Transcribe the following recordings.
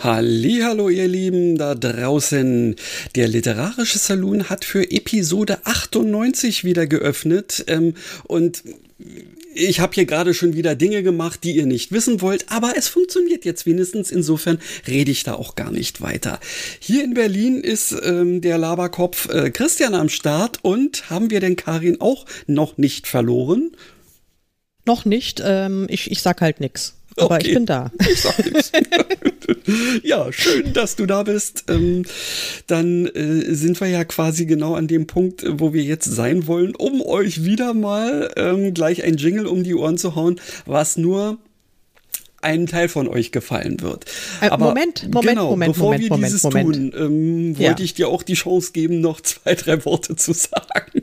Hallo, ihr Lieben da draußen. Der literarische Saloon hat für Episode 98 wieder geöffnet ähm, und ich habe hier gerade schon wieder Dinge gemacht, die ihr nicht wissen wollt, aber es funktioniert jetzt wenigstens. Insofern rede ich da auch gar nicht weiter. Hier in Berlin ist ähm, der Laberkopf äh, Christian am Start und haben wir denn Karin auch noch nicht verloren? Noch nicht. Ähm, ich, ich sag halt nix. Aber okay. ich bin da. Ich sag nichts. ja, schön, dass du da bist. Ähm, dann äh, sind wir ja quasi genau an dem Punkt, wo wir jetzt sein wollen, um euch wieder mal ähm, gleich ein Jingle um die Ohren zu hauen, was nur einen Teil von euch gefallen wird. Äh, Aber Moment, Moment, genau, Moment, bevor Moment, wir Moment, dieses Moment. tun, ähm, wollte ja. ich dir auch die Chance geben, noch zwei, drei Worte zu sagen.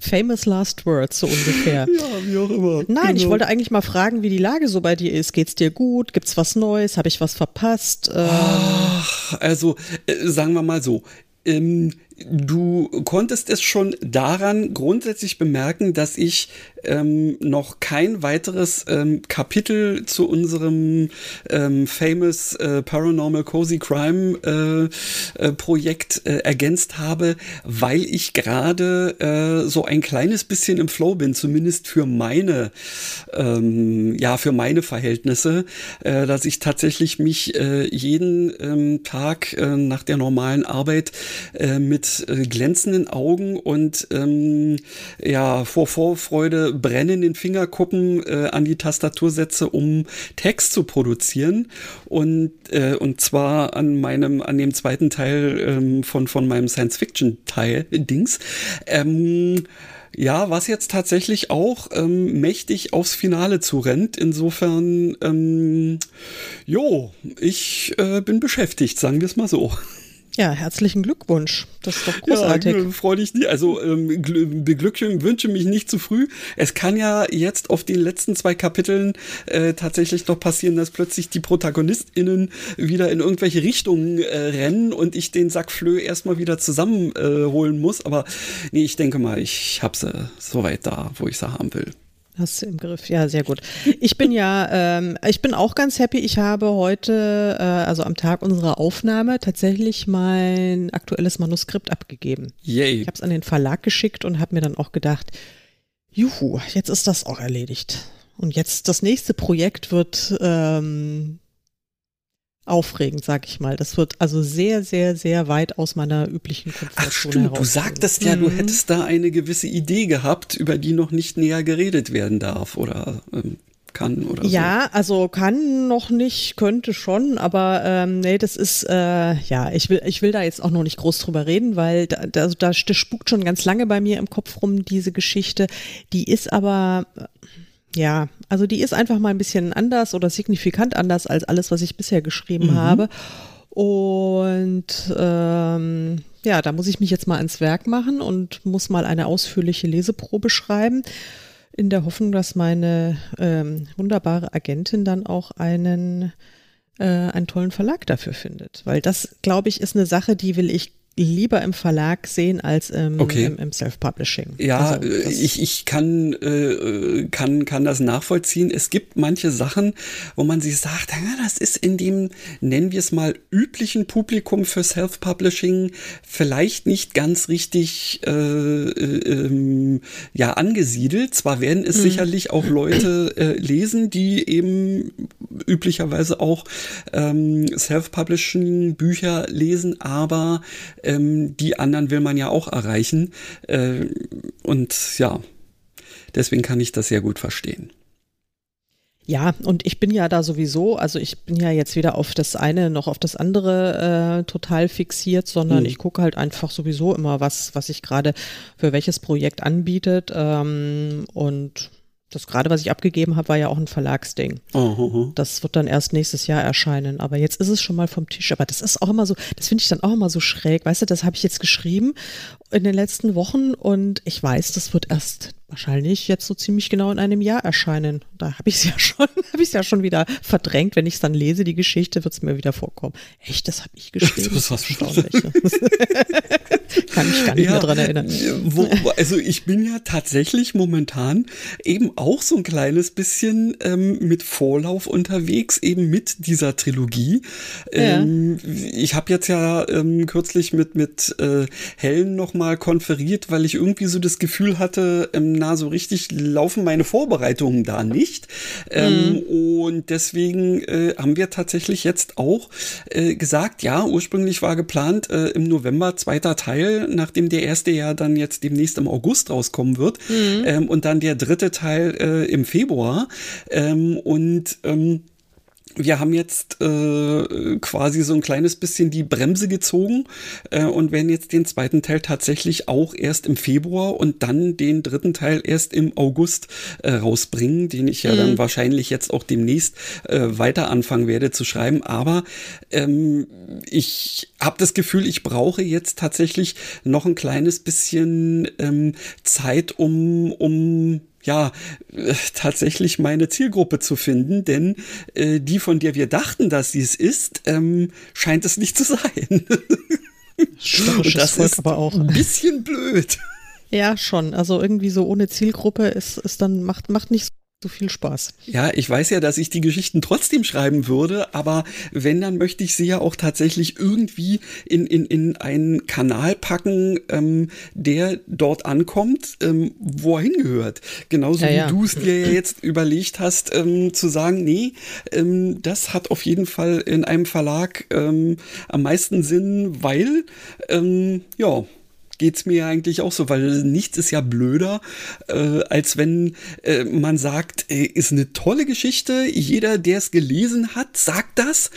Famous Last Words, so ungefähr. ja, wie auch immer. Nein, genau. ich wollte eigentlich mal fragen, wie die Lage so bei dir ist. Geht's dir gut? Gibt's was Neues? Habe ich was verpasst? Ähm Ach, also, äh, sagen wir mal so. Ähm, du konntest es schon daran grundsätzlich bemerken, dass ich ähm, noch kein weiteres ähm, Kapitel zu unserem ähm, famous äh, Paranormal Cozy Crime äh, äh, Projekt äh, ergänzt habe, weil ich gerade äh, so ein kleines bisschen im Flow bin, zumindest für meine, ähm, ja, für meine Verhältnisse, äh, dass ich tatsächlich mich jeden ähm, Tag nach der normalen Arbeit äh, äh, glänzenden Augen und ähm, ja, vor Vorfreude brennenden Fingerkuppen äh, an die Tastatur setze, um Text zu produzieren und äh, und zwar an meinem an dem zweiten Teil ähm, von von meinem Science Fiction Teil Dings. Ähm, ja, was jetzt tatsächlich auch ähm, mächtig aufs Finale zu rennt. Insofern, ähm, jo, ich äh, bin beschäftigt, sagen wir es mal so. Ja, herzlichen Glückwunsch. Das ist doch großartig. Ja, freu dich nie. Also ähm, beglücke, wünsche mich nicht zu früh. Es kann ja jetzt auf den letzten zwei Kapiteln äh, tatsächlich noch passieren, dass plötzlich die ProtagonistInnen wieder in irgendwelche Richtungen äh, rennen und ich den Sack Flö erstmal wieder zusammenholen äh, muss. Aber nee, ich denke mal, ich habe sie soweit da, wo ich sie haben will. Hast du im Griff, ja, sehr gut. Ich bin ja, ähm, ich bin auch ganz happy. Ich habe heute, äh, also am Tag unserer Aufnahme, tatsächlich mein aktuelles Manuskript abgegeben. Yay. Ich habe es an den Verlag geschickt und habe mir dann auch gedacht, juhu, jetzt ist das auch erledigt. Und jetzt das nächste Projekt wird ähm, aufregend, sag ich mal. Das wird also sehr, sehr, sehr weit aus meiner üblichen Komfortzone Ach stimmt, du sagtest ja, mhm. du hättest da eine gewisse Idee gehabt, über die noch nicht näher geredet werden darf oder ähm, kann oder ja, so. also kann noch nicht, könnte schon, aber ähm, nee, das ist, äh, ja, ich will, ich will da jetzt auch noch nicht groß drüber reden, weil da, da, da spukt schon ganz lange bei mir im Kopf rum, diese Geschichte. Die ist aber ja, also die ist einfach mal ein bisschen anders oder signifikant anders als alles, was ich bisher geschrieben mhm. habe. Und ähm, ja, da muss ich mich jetzt mal ans Werk machen und muss mal eine ausführliche Leseprobe schreiben, in der Hoffnung, dass meine ähm, wunderbare Agentin dann auch einen, äh, einen tollen Verlag dafür findet. Weil das, glaube ich, ist eine Sache, die will ich lieber im Verlag sehen als im, okay. im, im Self-Publishing. Ja, also, ich, ich kann, äh, kann, kann das nachvollziehen. Es gibt manche Sachen, wo man sich sagt, ja, das ist in dem, nennen wir es mal, üblichen Publikum für Self-Publishing vielleicht nicht ganz richtig äh, äh, ähm, ja, angesiedelt. Zwar werden es mhm. sicherlich auch Leute äh, lesen, die eben üblicherweise auch ähm, Self-Publishing-Bücher lesen, aber ähm, die anderen will man ja auch erreichen. Äh, und ja, deswegen kann ich das sehr gut verstehen. Ja, und ich bin ja da sowieso, also ich bin ja jetzt weder auf das eine noch auf das andere äh, total fixiert, sondern mhm. ich gucke halt einfach sowieso immer, was, was sich gerade für welches Projekt anbietet. Ähm, und Das gerade, was ich abgegeben habe, war ja auch ein Verlagsding. Oh, oh, oh. Das wird dann erst nächstes Jahr erscheinen. Aber jetzt ist es schon mal vom Tisch. Aber das ist auch immer so, das finde ich dann auch immer so schräg. Weißt du, das habe ich jetzt geschrieben in den letzten Wochen und ich weiß, das wird erst wahrscheinlich jetzt so ziemlich genau in einem Jahr erscheinen. Da habe ich es ja schon, habe ich es ja schon wieder verdrängt. Wenn ich es dann lese, die Geschichte, wird es mir wieder vorkommen. Echt, das habe ich geschrieben. Das ist erstaunlich. Kann mich gar nicht Ja, mehr dran erinnern. Wo, also ich bin ja tatsächlich momentan eben auch so ein kleines bisschen ähm, mit Vorlauf unterwegs, eben mit dieser Trilogie. Ähm, Ich habe jetzt ja ähm, kürzlich mit, mit äh, Helen nochmal konferiert, weil ich irgendwie so das Gefühl hatte, ähm, na, so richtig laufen meine Vorbereitungen da nicht. Ähm, Und deswegen äh, haben wir tatsächlich jetzt auch äh, gesagt, ja, ursprünglich war geplant äh, im November zweiter Teil, nachdem der erste ja dann jetzt demnächst im August rauskommen wird ähm, und dann der dritte Teil äh, im Februar. Ähm, und ähm, wir haben jetzt äh, quasi so ein kleines bisschen die Bremse gezogen äh, und werden jetzt den zweiten Teil tatsächlich auch erst im Februar und dann den dritten Teil erst im August äh, rausbringen, den ich ja dann wahrscheinlich jetzt auch demnächst äh, weiter anfangen werde zu schreiben. Aber ähm, ich habe das Gefühl, ich brauche jetzt tatsächlich noch ein kleines bisschen ähm, Zeit, um, um ja, äh, tatsächlich meine Zielgruppe zu finden, denn äh, die, von der wir dachten, dass sie es ist, ähm, scheint es nicht zu sein. Störrisches Volk aber auch. ein bisschen blöd. Ja, schon. Also irgendwie so ohne Zielgruppe ist, ist dann, macht, macht nicht so viel Spaß. Ja, ich weiß ja, dass ich die Geschichten trotzdem schreiben würde, aber wenn, dann möchte ich sie ja auch tatsächlich irgendwie in, in, in einen Kanal packen, ähm, der dort ankommt, ähm, wo er hingehört. Genauso Ja, wie ja. du es dir ja jetzt überlegt hast, ähm, zu sagen, nee, ähm, das hat auf jeden Fall in einem Verlag ähm, am meisten Sinn, weil, ähm, ja, geht's mir eigentlich auch so, weil nichts ist ja blöder, äh, als wenn äh, man sagt, äh, ist eine tolle Geschichte, jeder, der es gelesen hat, sagt das,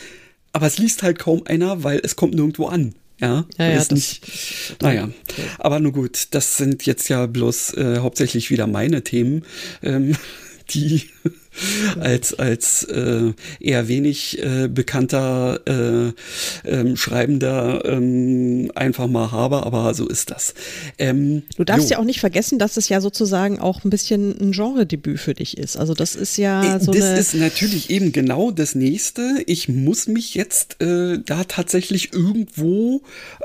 aber es liest halt kaum einer, weil es kommt nirgendwo an. Ja, Ja, ja, das- nicht, naja, aber nur gut, das sind jetzt ja bloß äh, hauptsächlich wieder meine Themen, ähm, die als als äh, eher wenig äh, bekannter äh, ähm, Schreibender ähm, einfach mal habe, aber so ist das. Ähm, Du darfst jo. ja auch nicht vergessen, dass es ja sozusagen auch ein bisschen ein Genredebüt für dich ist. Also das ist ja Äh, so das ist natürlich eben genau das nächste. Ich muss mich jetzt äh, da tatsächlich irgendwo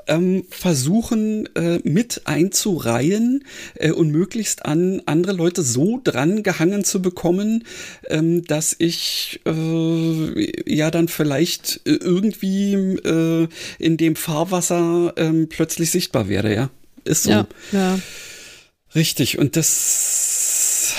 ähm, versuchen äh, mit einzureihen äh, und möglichst an andere Leute so dran gehangen zu bekommen, ähm, dass ich äh, ja dann vielleicht äh, irgendwie äh, in dem Fahrwasser ähm, plötzlich sichtbar werde, ja. Ist so. ja, ja. Richtig, und das,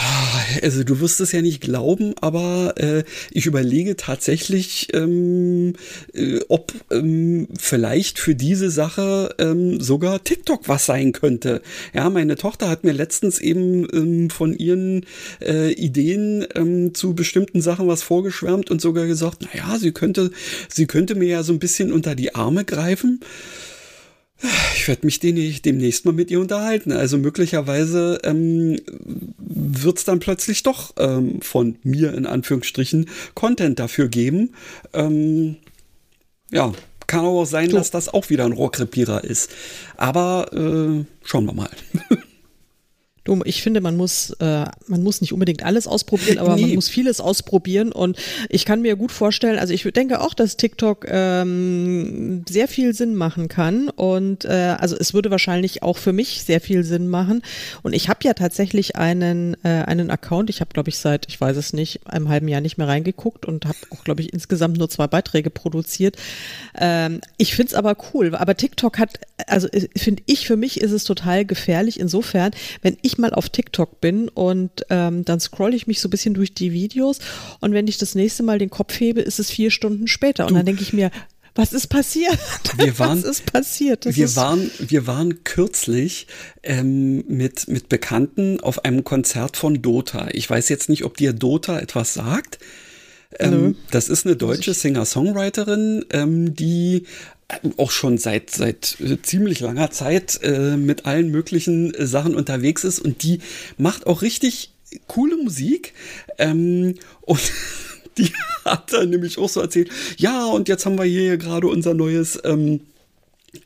also du wirst es ja nicht glauben, aber äh, ich überlege tatsächlich, ähm, äh, ob ähm, vielleicht für diese Sache ähm, sogar TikTok was sein könnte. Ja, meine Tochter hat mir letztens eben ähm, von ihren äh, Ideen ähm, zu bestimmten Sachen was vorgeschwärmt und sogar gesagt, na ja, sie könnte, sie könnte mir ja so ein bisschen unter die Arme greifen. Ich werde mich demnächst mal mit ihr unterhalten. Also möglicherweise ähm, wird es dann plötzlich doch ähm, von mir in Anführungsstrichen Content dafür geben. Ähm, ja, kann aber auch sein, dass das auch wieder ein Rohrkrepierer ist. Aber äh, schauen wir mal. Ich finde, man muss, äh, man muss nicht unbedingt alles ausprobieren, aber man Nee. muss vieles ausprobieren. Und ich kann mir gut vorstellen, also ich denke auch, dass TikTok ähm, sehr viel Sinn machen kann. Und äh, also es würde wahrscheinlich auch für mich sehr viel Sinn machen. Und ich habe ja tatsächlich einen, äh, einen Account. Ich habe, glaube ich, seit, ich weiß es nicht, einem halben Jahr nicht mehr reingeguckt und habe auch, glaube ich, insgesamt nur zwei Beiträge produziert. Ähm, ich finde es aber cool. Aber TikTok hat, also äh, finde ich, für mich ist es total gefährlich. Insofern, wenn ich mal auf TikTok bin und ähm, dann scroll ich mich so ein bisschen durch die Videos und wenn ich das nächste Mal den Kopf hebe, ist es vier Stunden später. Und dann denke ich mir, was ist passiert? Wir waren- was ist passiert? Das wir ist, waren, wir waren kürzlich ähm, mit, mit Bekannten auf einem Konzert von Dota. Ich weiß jetzt nicht, ob dir Dota etwas sagt. Ähm, das ist eine deutsche Singer-Songwriterin, ähm, die auch schon seit seit äh, ziemlich langer Zeit äh, mit allen möglichen äh, Sachen unterwegs ist und die macht auch richtig coole Musik. Ähm, und die hat dann nämlich auch so erzählt, ja, und jetzt haben wir hier gerade unser neues ähm,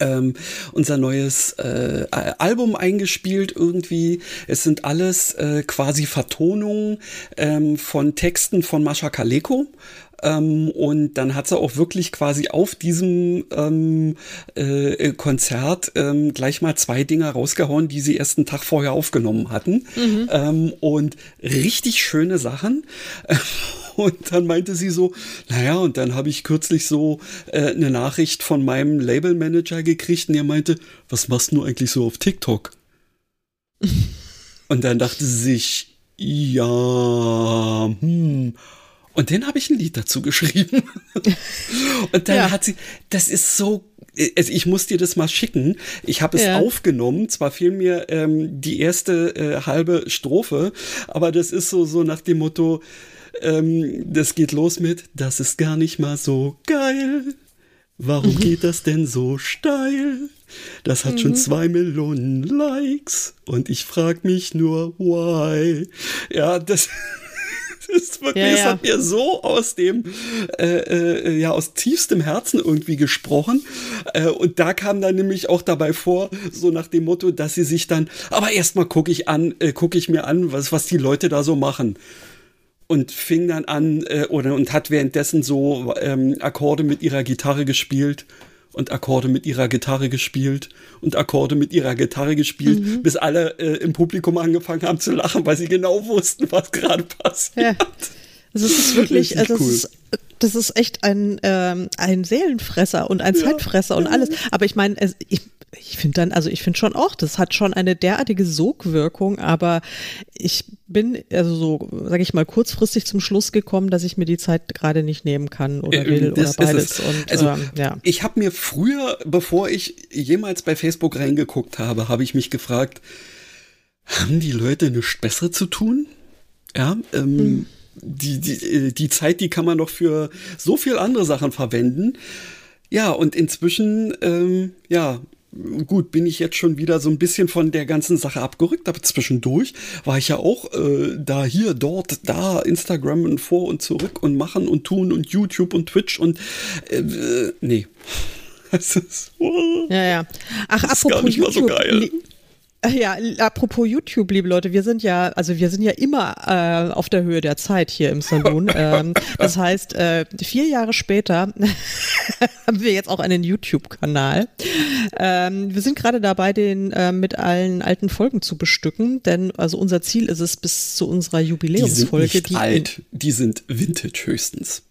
ähm, unser neues äh, Album eingespielt irgendwie. Es sind alles äh, quasi Vertonungen ähm, von Texten von Mascha Kaleko. Ähm, und dann hat sie auch wirklich quasi auf diesem ähm, äh, Konzert ähm, gleich mal zwei Dinger rausgehauen, die sie erst einen Tag vorher aufgenommen hatten. Mhm. Ähm, und richtig schöne Sachen. Und dann meinte sie so, naja, und dann habe ich kürzlich so äh, eine Nachricht von meinem Labelmanager gekriegt und er meinte, was machst du eigentlich so auf TikTok? und dann dachte sie sich, ja, hm. Und dann habe ich ein Lied dazu geschrieben. und dann ja. hat sie, das ist so also ich muss dir das mal schicken. Ich habe es ja. aufgenommen. Zwar fehlt mir ähm, die erste äh, halbe Strophe, aber das ist so so nach dem Motto: ähm, das geht los mit, das ist gar nicht mal so geil. Warum geht das denn so steil? Das hat mhm. schon zwei Millionen Likes und ich frag mich nur, why? Ja, das, das ist wirklich, ja, ja. es hat mir so aus dem, äh, äh, ja, aus tiefstem Herzen irgendwie gesprochen. Äh, und da kam dann nämlich auch dabei vor, so nach dem Motto, dass sie sich dann, aber erstmal gucke ich an, äh, gucke ich mir an, was, was die Leute da so machen und fing dann an äh, oder und hat währenddessen so ähm, Akkorde mit ihrer Gitarre gespielt und Akkorde mit ihrer Gitarre gespielt und Akkorde mit ihrer Gitarre gespielt, mhm. bis alle äh, im Publikum angefangen haben zu lachen, weil sie genau wussten, was gerade passiert. Ja. Also es ist wirklich, also cool. ist, das ist echt ein, ähm, ein Seelenfresser und ein ja. Zeitfresser und alles. Aber ich meine, ich, ich finde dann, also ich finde schon auch, das hat schon eine derartige Sogwirkung, aber ich bin also so, sage ich mal, kurzfristig zum Schluss gekommen, dass ich mir die Zeit gerade nicht nehmen kann oder äh, will das oder beides. Und, also ähm, ja. ich habe mir früher, bevor ich jemals bei Facebook reingeguckt habe, habe ich mich gefragt, haben die Leute nichts besser zu tun? Ja, ähm, hm. die, die, äh, die Zeit, die kann man doch für so viel andere Sachen verwenden. Ja, und inzwischen, ähm, ja, gut, bin ich jetzt schon wieder so ein bisschen von der ganzen Sache abgerückt, aber zwischendurch war ich ja auch äh, da, hier, dort, da, Instagram und vor und zurück und machen und tun und YouTube und Twitch und äh, nee. Das ist, oh, ja, ja. Ach, das apropos ist gar nicht YouTube, mal so geil. Ja, apropos YouTube, liebe Leute, wir sind ja, also wir sind ja immer äh, auf der Höhe der Zeit hier im Saloon. ähm, das heißt, äh, vier Jahre später haben wir jetzt auch einen YouTube-Kanal. Ähm, wir sind gerade dabei, den äh, mit allen alten Folgen zu bestücken, denn also unser Ziel ist es bis zu unserer Jubiläumsfolge. Die sind nicht die alt, die sind Vintage höchstens.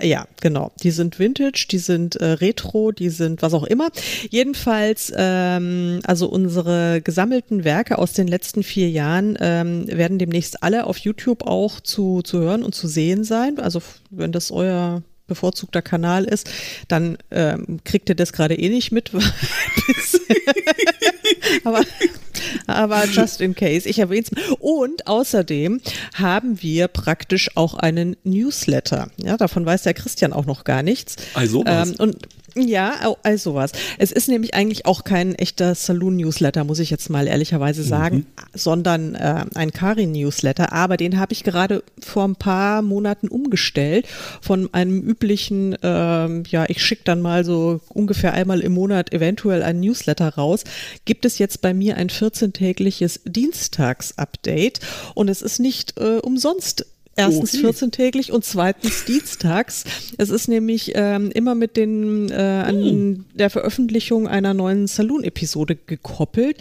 Ja, genau. Die sind Vintage, die sind äh, Retro, die sind was auch immer. Jedenfalls, ähm, also unsere gesammelten Werke aus den letzten vier Jahren ähm, werden demnächst alle auf YouTube auch zu, zu hören und zu sehen sein. Also wenn das euer bevorzugter Kanal ist, dann ähm, kriegt ihr das gerade eh nicht mit. aber, aber just in case, ich erwähne es. Und außerdem haben wir praktisch auch einen Newsletter. Ja, davon weiß der Christian auch noch gar nichts. Also was? Ähm, und ja, also was. Es ist nämlich eigentlich auch kein echter Saloon-Newsletter, muss ich jetzt mal ehrlicherweise mhm. sagen, mhm. sondern äh, ein Karin-Newsletter. Aber den habe ich gerade vor ein paar Monaten umgestellt von einem üblichen, äh, ja, ich schicke dann mal so ungefähr einmal im Monat eventuell ein Newsletter raus. Gibt es jetzt bei mir ein 14-tägliches Dienstags-Update und es ist nicht äh, umsonst Erstens okay. 14-täglich und zweitens dienstags. Es ist nämlich ähm, immer mit den äh, an hm. der Veröffentlichung einer neuen Saloon-Episode gekoppelt.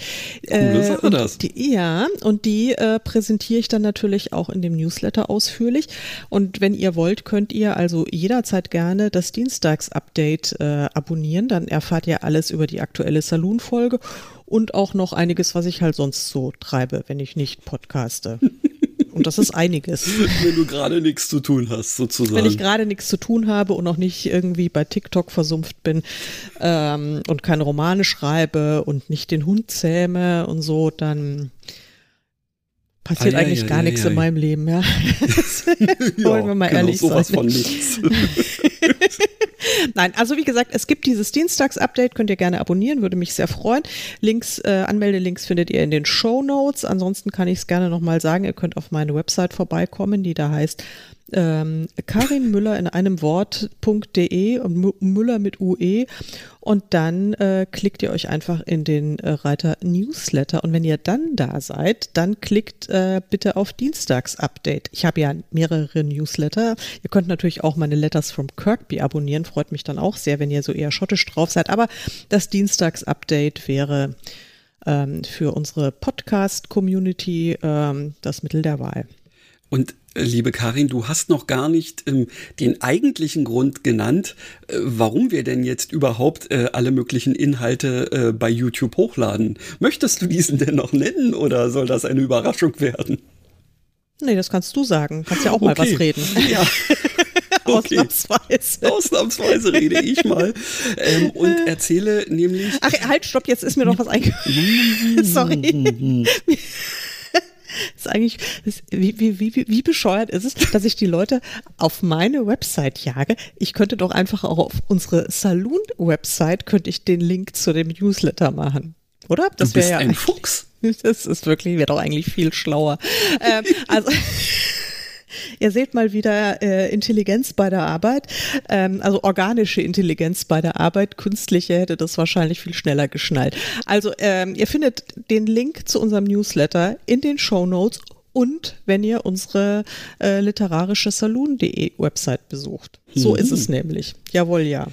Coole äh, Sache das. Die, ja, und die äh, präsentiere ich dann natürlich auch in dem Newsletter ausführlich. Und wenn ihr wollt, könnt ihr also jederzeit gerne das Dienstags-Update äh, abonnieren. Dann erfahrt ihr alles über die aktuelle Saloon-Folge und auch noch einiges, was ich halt sonst so treibe, wenn ich nicht podcaste. Und das ist einiges. Wenn du gerade nichts zu tun hast, sozusagen. Wenn ich gerade nichts zu tun habe und noch nicht irgendwie bei TikTok versumpft bin ähm, und keine Romane schreibe und nicht den Hund zähme und so, dann passiert ah, ja, eigentlich ja, gar ja, nichts in meinem Leben, ja. Wollen wir mal genau, ehrlich sowas sein. von nichts. Nein, also wie gesagt, es gibt dieses Dienstags-Update, könnt ihr gerne abonnieren, würde mich sehr freuen. Links, äh, Anmeldelinks findet ihr in den Show Notes. Ansonsten kann ich es gerne nochmal sagen, ihr könnt auf meine Website vorbeikommen, die da heißt ähm, Karin Müller in einem Wort.de und Müller mit UE und dann äh, klickt ihr euch einfach in den äh, Reiter Newsletter und wenn ihr dann da seid, dann klickt äh, bitte auf Dienstags-Update. Ich habe ja mehrere Newsletter. Ihr könnt natürlich auch meine Letters from Kirkby abonnieren, freut mich dann auch sehr, wenn ihr so eher schottisch drauf seid, aber das Dienstags-Update wäre ähm, für unsere Podcast-Community ähm, das Mittel der Wahl. Und liebe Karin, du hast noch gar nicht ähm, den eigentlichen Grund genannt, äh, warum wir denn jetzt überhaupt äh, alle möglichen Inhalte äh, bei YouTube hochladen. Möchtest du diesen denn noch nennen oder soll das eine Überraschung werden? Nee, das kannst du sagen. Kannst ja auch mal was reden. Ja. Okay. Ausnahmsweise. Ausnahmsweise rede ich mal ähm, und erzähle nämlich. Ach, halt, stopp, jetzt ist mir noch was eingefallen. Sorry ist eigentlich, ist, wie, wie, wie, wie bescheuert ist es, dass ich die Leute auf meine Website jage? Ich könnte doch einfach auch auf unsere Saloon-Website könnte ich den Link zu dem Newsletter machen. Oder? Das wäre ja ein Fuchs. Das ist wirklich, wäre doch eigentlich viel schlauer. ähm, also. Ihr seht mal wieder äh, Intelligenz bei der Arbeit, ähm, also organische Intelligenz bei der Arbeit. Künstliche hätte das wahrscheinlich viel schneller geschnallt. Also ähm, ihr findet den Link zu unserem Newsletter in den Show Notes und wenn ihr unsere äh, literarische Saloon.de Website besucht. So mhm. ist es nämlich. Jawohl, ja.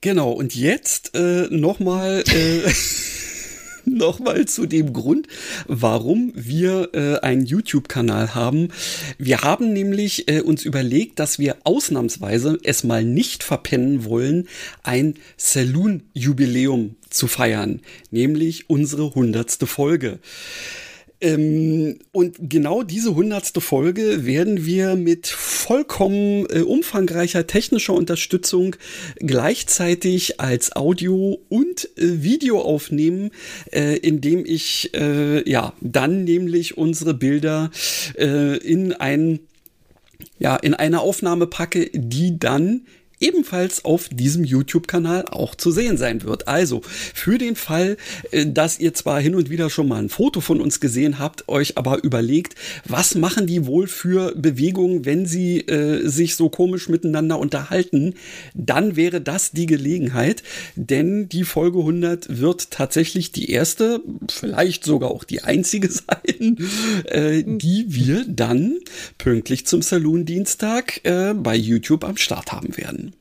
Genau, und jetzt äh, nochmal. Äh nochmal zu dem Grund, warum wir äh, einen YouTube-Kanal haben. Wir haben nämlich äh, uns überlegt, dass wir ausnahmsweise es mal nicht verpennen wollen, ein Saloon-Jubiläum zu feiern, nämlich unsere hundertste Folge. Ähm, und genau diese hundertste Folge werden wir mit vollkommen äh, umfangreicher technischer Unterstützung gleichzeitig als Audio und äh, Video aufnehmen, äh, indem ich äh, ja dann nämlich unsere Bilder äh, in ein ja, in eine Aufnahme packe, die dann ebenfalls auf diesem YouTube-Kanal auch zu sehen sein wird. Also für den Fall, äh, dass ihr zwar hin und wieder schon mal ein Foto von uns gesehen habt, euch aber überlegt, was machen die wohl für Bewegungen, wenn sie äh, sich so komisch miteinander unterhalten, dann wäre das die Gelegenheit, denn die Folge 100 wird tatsächlich die erste, vielleicht sogar auch die einzige sein, äh, die wir dann pünktlich zum Saloon-Dienstag äh, bei YouTube am Start haben werden.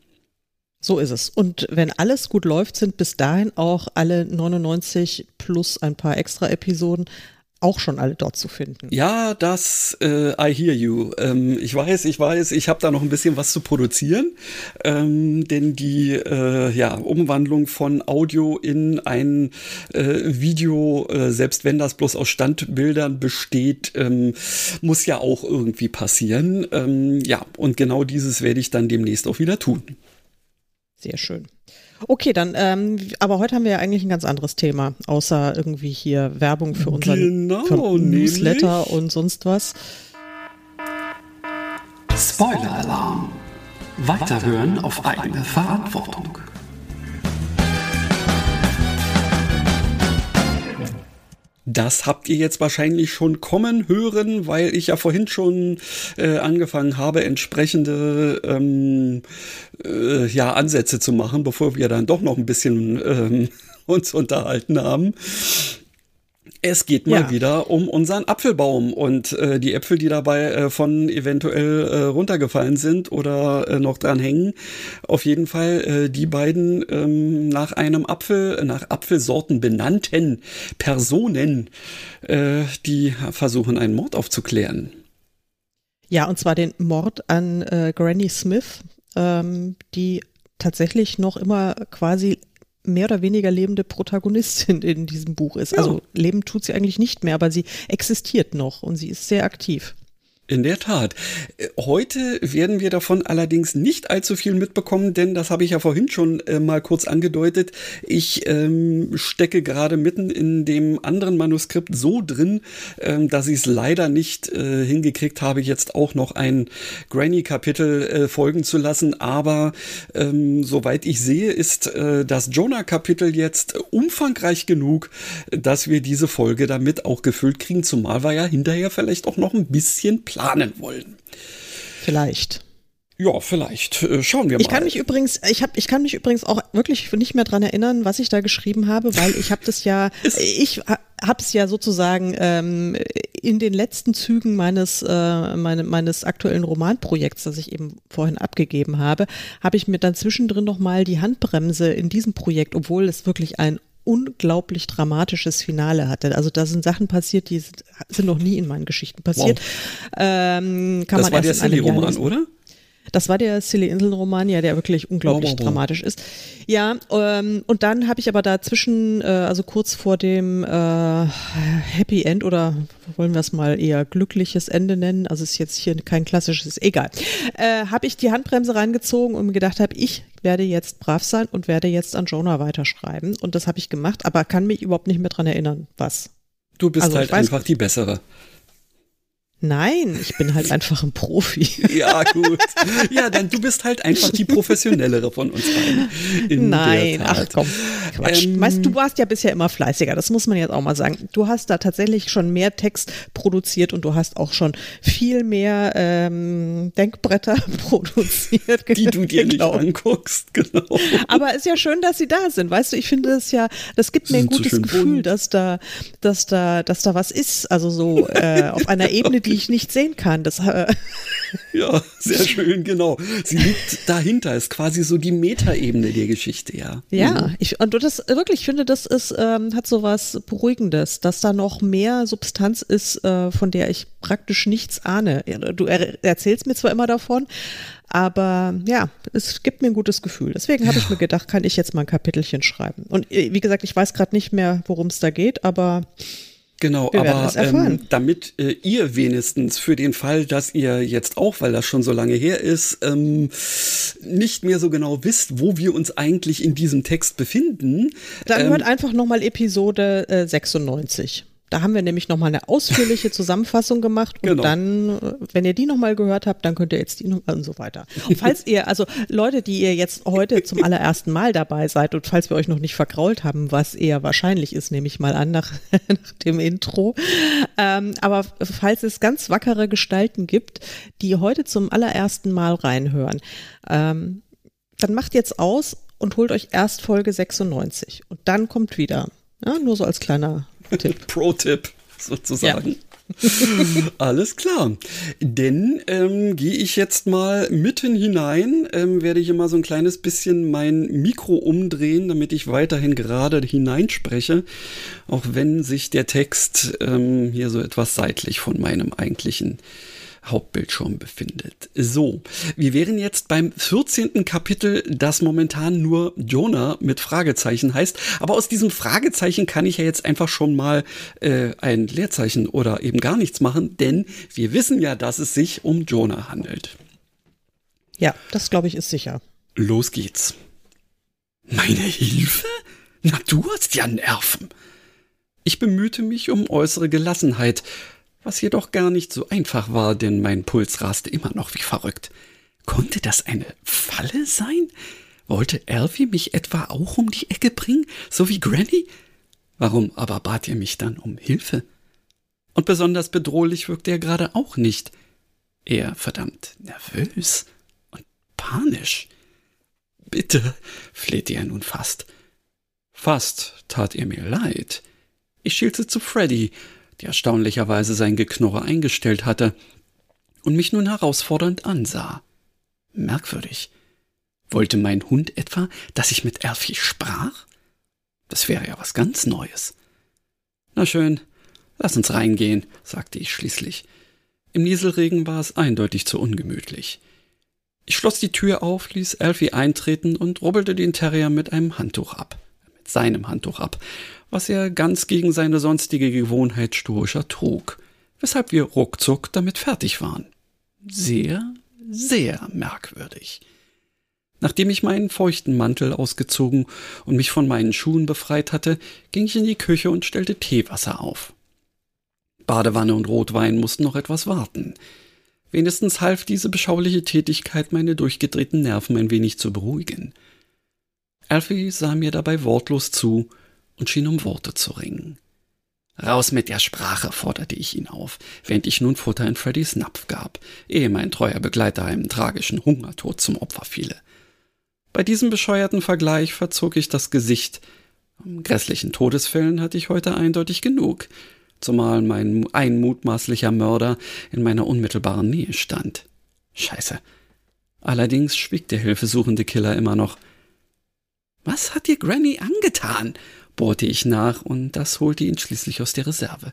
So ist es. Und wenn alles gut läuft, sind bis dahin auch alle 99 plus ein paar extra Episoden auch schon alle dort zu finden. Ja, das, äh, I hear you. Ähm, ich weiß, ich weiß, ich habe da noch ein bisschen was zu produzieren, ähm, denn die äh, ja, Umwandlung von Audio in ein äh, Video, äh, selbst wenn das bloß aus Standbildern besteht, ähm, muss ja auch irgendwie passieren. Ähm, ja, und genau dieses werde ich dann demnächst auch wieder tun. Sehr schön. Okay, dann, ähm, aber heute haben wir ja eigentlich ein ganz anderes Thema, außer irgendwie hier Werbung für unseren genau, für Newsletter und sonst was. Spoiler-Alarm. Weiterhören auf eigene Verantwortung. Das habt ihr jetzt wahrscheinlich schon kommen hören, weil ich ja vorhin schon äh, angefangen habe, entsprechende ähm, äh, ja, Ansätze zu machen, bevor wir dann doch noch ein bisschen ähm, uns unterhalten haben. Es geht mal ja. wieder um unseren Apfelbaum und äh, die Äpfel, die dabei äh, von eventuell äh, runtergefallen sind oder äh, noch dran hängen. Auf jeden Fall äh, die beiden ähm, nach einem Apfel, nach Apfelsorten benannten Personen, äh, die versuchen, einen Mord aufzuklären. Ja, und zwar den Mord an äh, Granny Smith, ähm, die tatsächlich noch immer quasi mehr oder weniger lebende Protagonistin in diesem Buch ist. Ja. Also leben tut sie eigentlich nicht mehr, aber sie existiert noch und sie ist sehr aktiv. In der Tat. Heute werden wir davon allerdings nicht allzu viel mitbekommen, denn das habe ich ja vorhin schon äh, mal kurz angedeutet. Ich ähm, stecke gerade mitten in dem anderen Manuskript so drin, ähm, dass ich es leider nicht äh, hingekriegt habe, jetzt auch noch ein Granny-Kapitel äh, folgen zu lassen. Aber ähm, soweit ich sehe, ist äh, das Jonah-Kapitel jetzt umfangreich genug, dass wir diese Folge damit auch gefüllt kriegen, zumal wir ja hinterher vielleicht auch noch ein bisschen planen planen wollen. Vielleicht. Ja, vielleicht. Äh, schauen wir mal. Ich kann mich übrigens, ich habe, ich kann mich übrigens auch wirklich nicht mehr dran erinnern, was ich da geschrieben habe, weil ich habe das ja, ich habe es ja sozusagen ähm, in den letzten Zügen meines äh, meine, meines aktuellen Romanprojekts, das ich eben vorhin abgegeben habe, habe ich mir dann zwischendrin noch mal die Handbremse in diesem Projekt, obwohl es wirklich ein unglaublich dramatisches Finale hatte. Also da sind Sachen passiert, die sind, sind noch nie in meinen Geschichten passiert. Wow. Ähm, kann das man war der Silly-Roman, oder? Das war der Silly Inseln-Roman, ja, der wirklich unglaublich oh, oh, oh. dramatisch ist. Ja, ähm, und dann habe ich aber dazwischen, äh, also kurz vor dem äh, Happy End oder wollen wir es mal eher glückliches Ende nennen, also ist jetzt hier kein klassisches, egal, äh, habe ich die Handbremse reingezogen und mir gedacht habe, ich werde jetzt brav sein und werde jetzt an Jonah weiterschreiben. Und das habe ich gemacht, aber kann mich überhaupt nicht mehr dran erinnern, was. Du bist also, halt einfach die bessere. Nein, ich bin halt einfach ein Profi. ja, gut. Ja, dann du bist halt einfach die professionellere von uns beiden. Nein, ach komm. Quatsch. Ähm, weißt, du warst ja bisher immer fleißiger, das muss man jetzt auch mal sagen. Du hast da tatsächlich schon mehr Text produziert und du hast auch schon viel mehr ähm, Denkbretter produziert. Die du dir genau. nicht anguckst, genau. Aber ist ja schön, dass sie da sind. Weißt du, ich finde es ja, das gibt mir ein gutes Gefühl, dass da, dass da, dass da was ist. Also so äh, auf einer Ebene, die die ich nicht sehen kann. Das, äh ja, sehr schön, genau. Sie liegt dahinter, ist quasi so die Metaebene der Geschichte, ja. Ja, mhm. ich, und das wirklich, ich finde, das ist, ähm, hat so was Beruhigendes, dass da noch mehr Substanz ist, äh, von der ich praktisch nichts ahne. Du er, erzählst mir zwar immer davon, aber ja, es gibt mir ein gutes Gefühl. Deswegen habe ich mir gedacht, kann ich jetzt mal ein Kapitelchen schreiben. Und äh, wie gesagt, ich weiß gerade nicht mehr, worum es da geht, aber Genau, aber ähm, damit äh, ihr wenigstens für den Fall, dass ihr jetzt auch, weil das schon so lange her ist, ähm, nicht mehr so genau wisst, wo wir uns eigentlich in diesem Text befinden. Dann ähm, hört einfach nochmal Episode äh, 96. Da haben wir nämlich nochmal eine ausführliche Zusammenfassung gemacht und genau. dann, äh, wenn ihr die nochmal gehört habt, dann könnt ihr jetzt die noch und so weiter. Und falls ihr, also Leute, die ihr jetzt heute zum allerersten Mal dabei seid und falls wir euch noch nicht vergrault haben, was eher wahrscheinlich ist, nehme ich mal an nach, nach dem Intro. Ähm, aber falls es ganz wackere Gestalten gibt, die heute zum allerersten Mal reinhören, ähm, dann macht jetzt aus und holt euch erst Folge 96 und dann kommt wieder. Ja, nur so als kleiner Tipp. Pro-Tipp sozusagen. Ja. Alles klar. Denn ähm, gehe ich jetzt mal mitten hinein, ähm, werde ich immer so ein kleines bisschen mein Mikro umdrehen, damit ich weiterhin gerade hineinspreche, auch wenn sich der Text ähm, hier so etwas seitlich von meinem eigentlichen Hauptbildschirm befindet. So, wir wären jetzt beim 14. Kapitel, das momentan nur Jonah mit Fragezeichen heißt. Aber aus diesem Fragezeichen kann ich ja jetzt einfach schon mal äh, ein Leerzeichen oder eben gar nichts machen, denn wir wissen ja, dass es sich um Jonah handelt. Ja, das glaube ich ist sicher. Los geht's. Meine Hilfe? Na, du hast ja Nerven. Ich bemühte mich um äußere Gelassenheit, was jedoch gar nicht so einfach war, denn mein Puls raste immer noch wie verrückt. Konnte das eine Falle sein? Wollte Alfie mich etwa auch um die Ecke bringen, so wie Granny? Warum aber bat er mich dann um Hilfe? Und besonders bedrohlich wirkte er gerade auch nicht. Er verdammt nervös und panisch. Bitte, flehte er nun fast. Fast tat er mir leid. Ich schielte zu Freddy die erstaunlicherweise sein Geknurre eingestellt hatte und mich nun herausfordernd ansah. Merkwürdig. Wollte mein Hund etwa, dass ich mit Elfie sprach? Das wäre ja was ganz Neues. Na schön, lass uns reingehen, sagte ich schließlich. Im Nieselregen war es eindeutig zu ungemütlich. Ich schloss die Tür auf, ließ Elfie eintreten und rubbelte den Terrier mit einem Handtuch ab. Mit seinem Handtuch ab, was er ganz gegen seine sonstige Gewohnheit stoischer trug. weshalb wir ruckzuck damit fertig waren. Sehr, sehr merkwürdig. Nachdem ich meinen feuchten Mantel ausgezogen und mich von meinen Schuhen befreit hatte, ging ich in die Küche und stellte Teewasser auf. Badewanne und Rotwein mussten noch etwas warten. Wenigstens half diese beschauliche Tätigkeit, meine durchgedrehten Nerven ein wenig zu beruhigen. Alfie sah mir dabei wortlos zu und schien um Worte zu ringen. Raus mit der Sprache, forderte ich ihn auf, während ich nun Futter in Freddys Napf gab, ehe mein treuer Begleiter einem tragischen Hungertod zum Opfer fiele. Bei diesem bescheuerten Vergleich verzog ich das Gesicht. Grässlichen Todesfällen hatte ich heute eindeutig genug, zumal mein ein mutmaßlicher Mörder in meiner unmittelbaren Nähe stand. Scheiße. Allerdings schwieg der hilfesuchende Killer immer noch. Was hat dir Granny angetan? Bohrte ich nach, und das holte ihn schließlich aus der Reserve.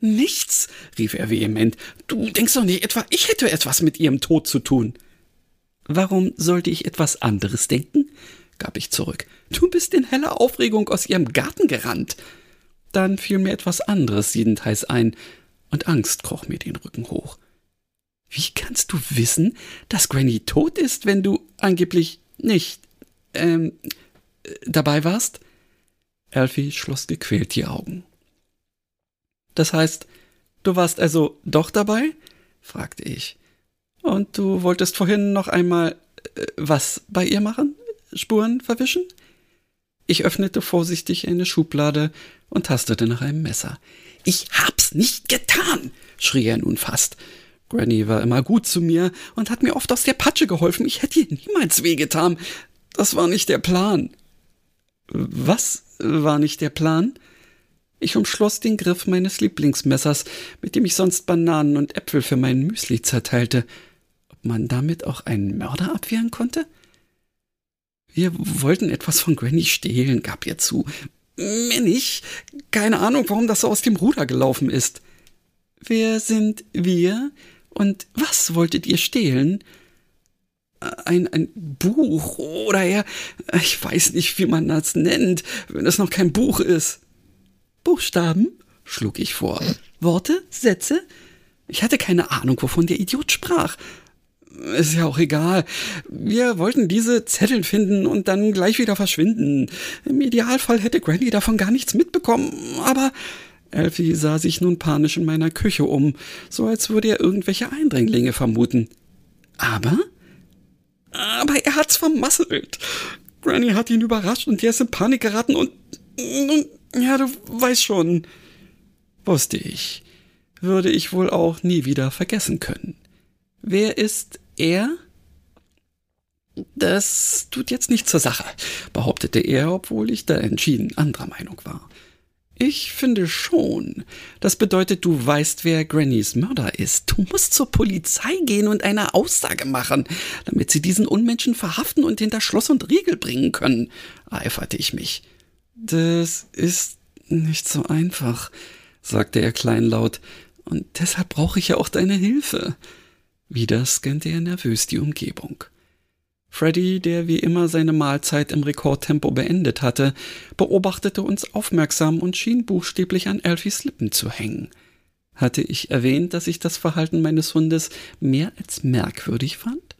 Nichts, rief er vehement. Du denkst doch nicht etwa, ich hätte etwas mit ihrem Tod zu tun. Warum sollte ich etwas anderes denken? gab ich zurück. Du bist in heller Aufregung aus ihrem Garten gerannt. Dann fiel mir etwas anderes jedenteils ein, und Angst kroch mir den Rücken hoch. Wie kannst du wissen, dass Granny tot ist, wenn du angeblich nicht, ähm, dabei warst? Alfie schloss gequält die Augen. Das heißt, du warst also doch dabei? fragte ich. Und du wolltest vorhin noch einmal äh, was bei ihr machen? Spuren verwischen? Ich öffnete vorsichtig eine Schublade und tastete nach einem Messer. Ich hab's nicht getan, schrie er nun fast. Granny war immer gut zu mir und hat mir oft aus der Patsche geholfen. Ich hätte ihr niemals wehgetan. Das war nicht der Plan. Was war nicht der Plan? Ich umschloss den Griff meines Lieblingsmessers, mit dem ich sonst Bananen und Äpfel für mein Müsli zerteilte man damit auch einen Mörder abwehren konnte? Wir wollten etwas von Granny stehlen, gab ihr zu. Mir nicht. Keine Ahnung, warum das so aus dem Ruder gelaufen ist. Wer sind wir? Und was wolltet ihr stehlen? Ein, ein Buch oder eher, ich weiß nicht, wie man das nennt, wenn es noch kein Buch ist. Buchstaben? schlug ich vor. Worte? Sätze? Ich hatte keine Ahnung, wovon der Idiot sprach ist ja auch egal. Wir wollten diese Zettel finden und dann gleich wieder verschwinden. Im Idealfall hätte Granny davon gar nichts mitbekommen, aber Elfie sah sich nun panisch in meiner Küche um, so als würde er irgendwelche Eindringlinge vermuten. Aber? Aber er hat's vermasselt. Granny hat ihn überrascht und er ist in Panik geraten und, und ja, du weißt schon. Wusste ich. Würde ich wohl auch nie wieder vergessen können. Wer ist er? Das tut jetzt nichts zur Sache, behauptete er, obwohl ich da entschieden anderer Meinung war. Ich finde schon. Das bedeutet, du weißt, wer Grannys Mörder ist. Du musst zur Polizei gehen und eine Aussage machen, damit sie diesen Unmenschen verhaften und hinter Schloss und Riegel bringen können, eiferte ich mich. Das ist nicht so einfach, sagte er kleinlaut, und deshalb brauche ich ja auch deine Hilfe. Wieder scannte er nervös die Umgebung. Freddy, der wie immer seine Mahlzeit im Rekordtempo beendet hatte, beobachtete uns aufmerksam und schien buchstäblich an Elfies Lippen zu hängen. Hatte ich erwähnt, dass ich das Verhalten meines Hundes mehr als merkwürdig fand?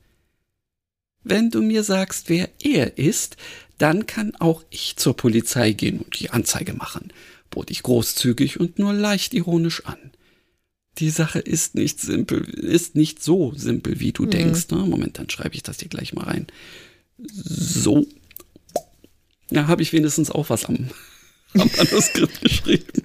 Wenn du mir sagst, wer er ist, dann kann auch ich zur Polizei gehen und die Anzeige machen, bot ich großzügig und nur leicht ironisch an die Sache ist nicht simpel, ist nicht so simpel, wie du mhm. denkst. Ne? Moment, dann schreibe ich das hier gleich mal rein. So. Ja, habe ich wenigstens auch was am, am Manuskript geschrieben.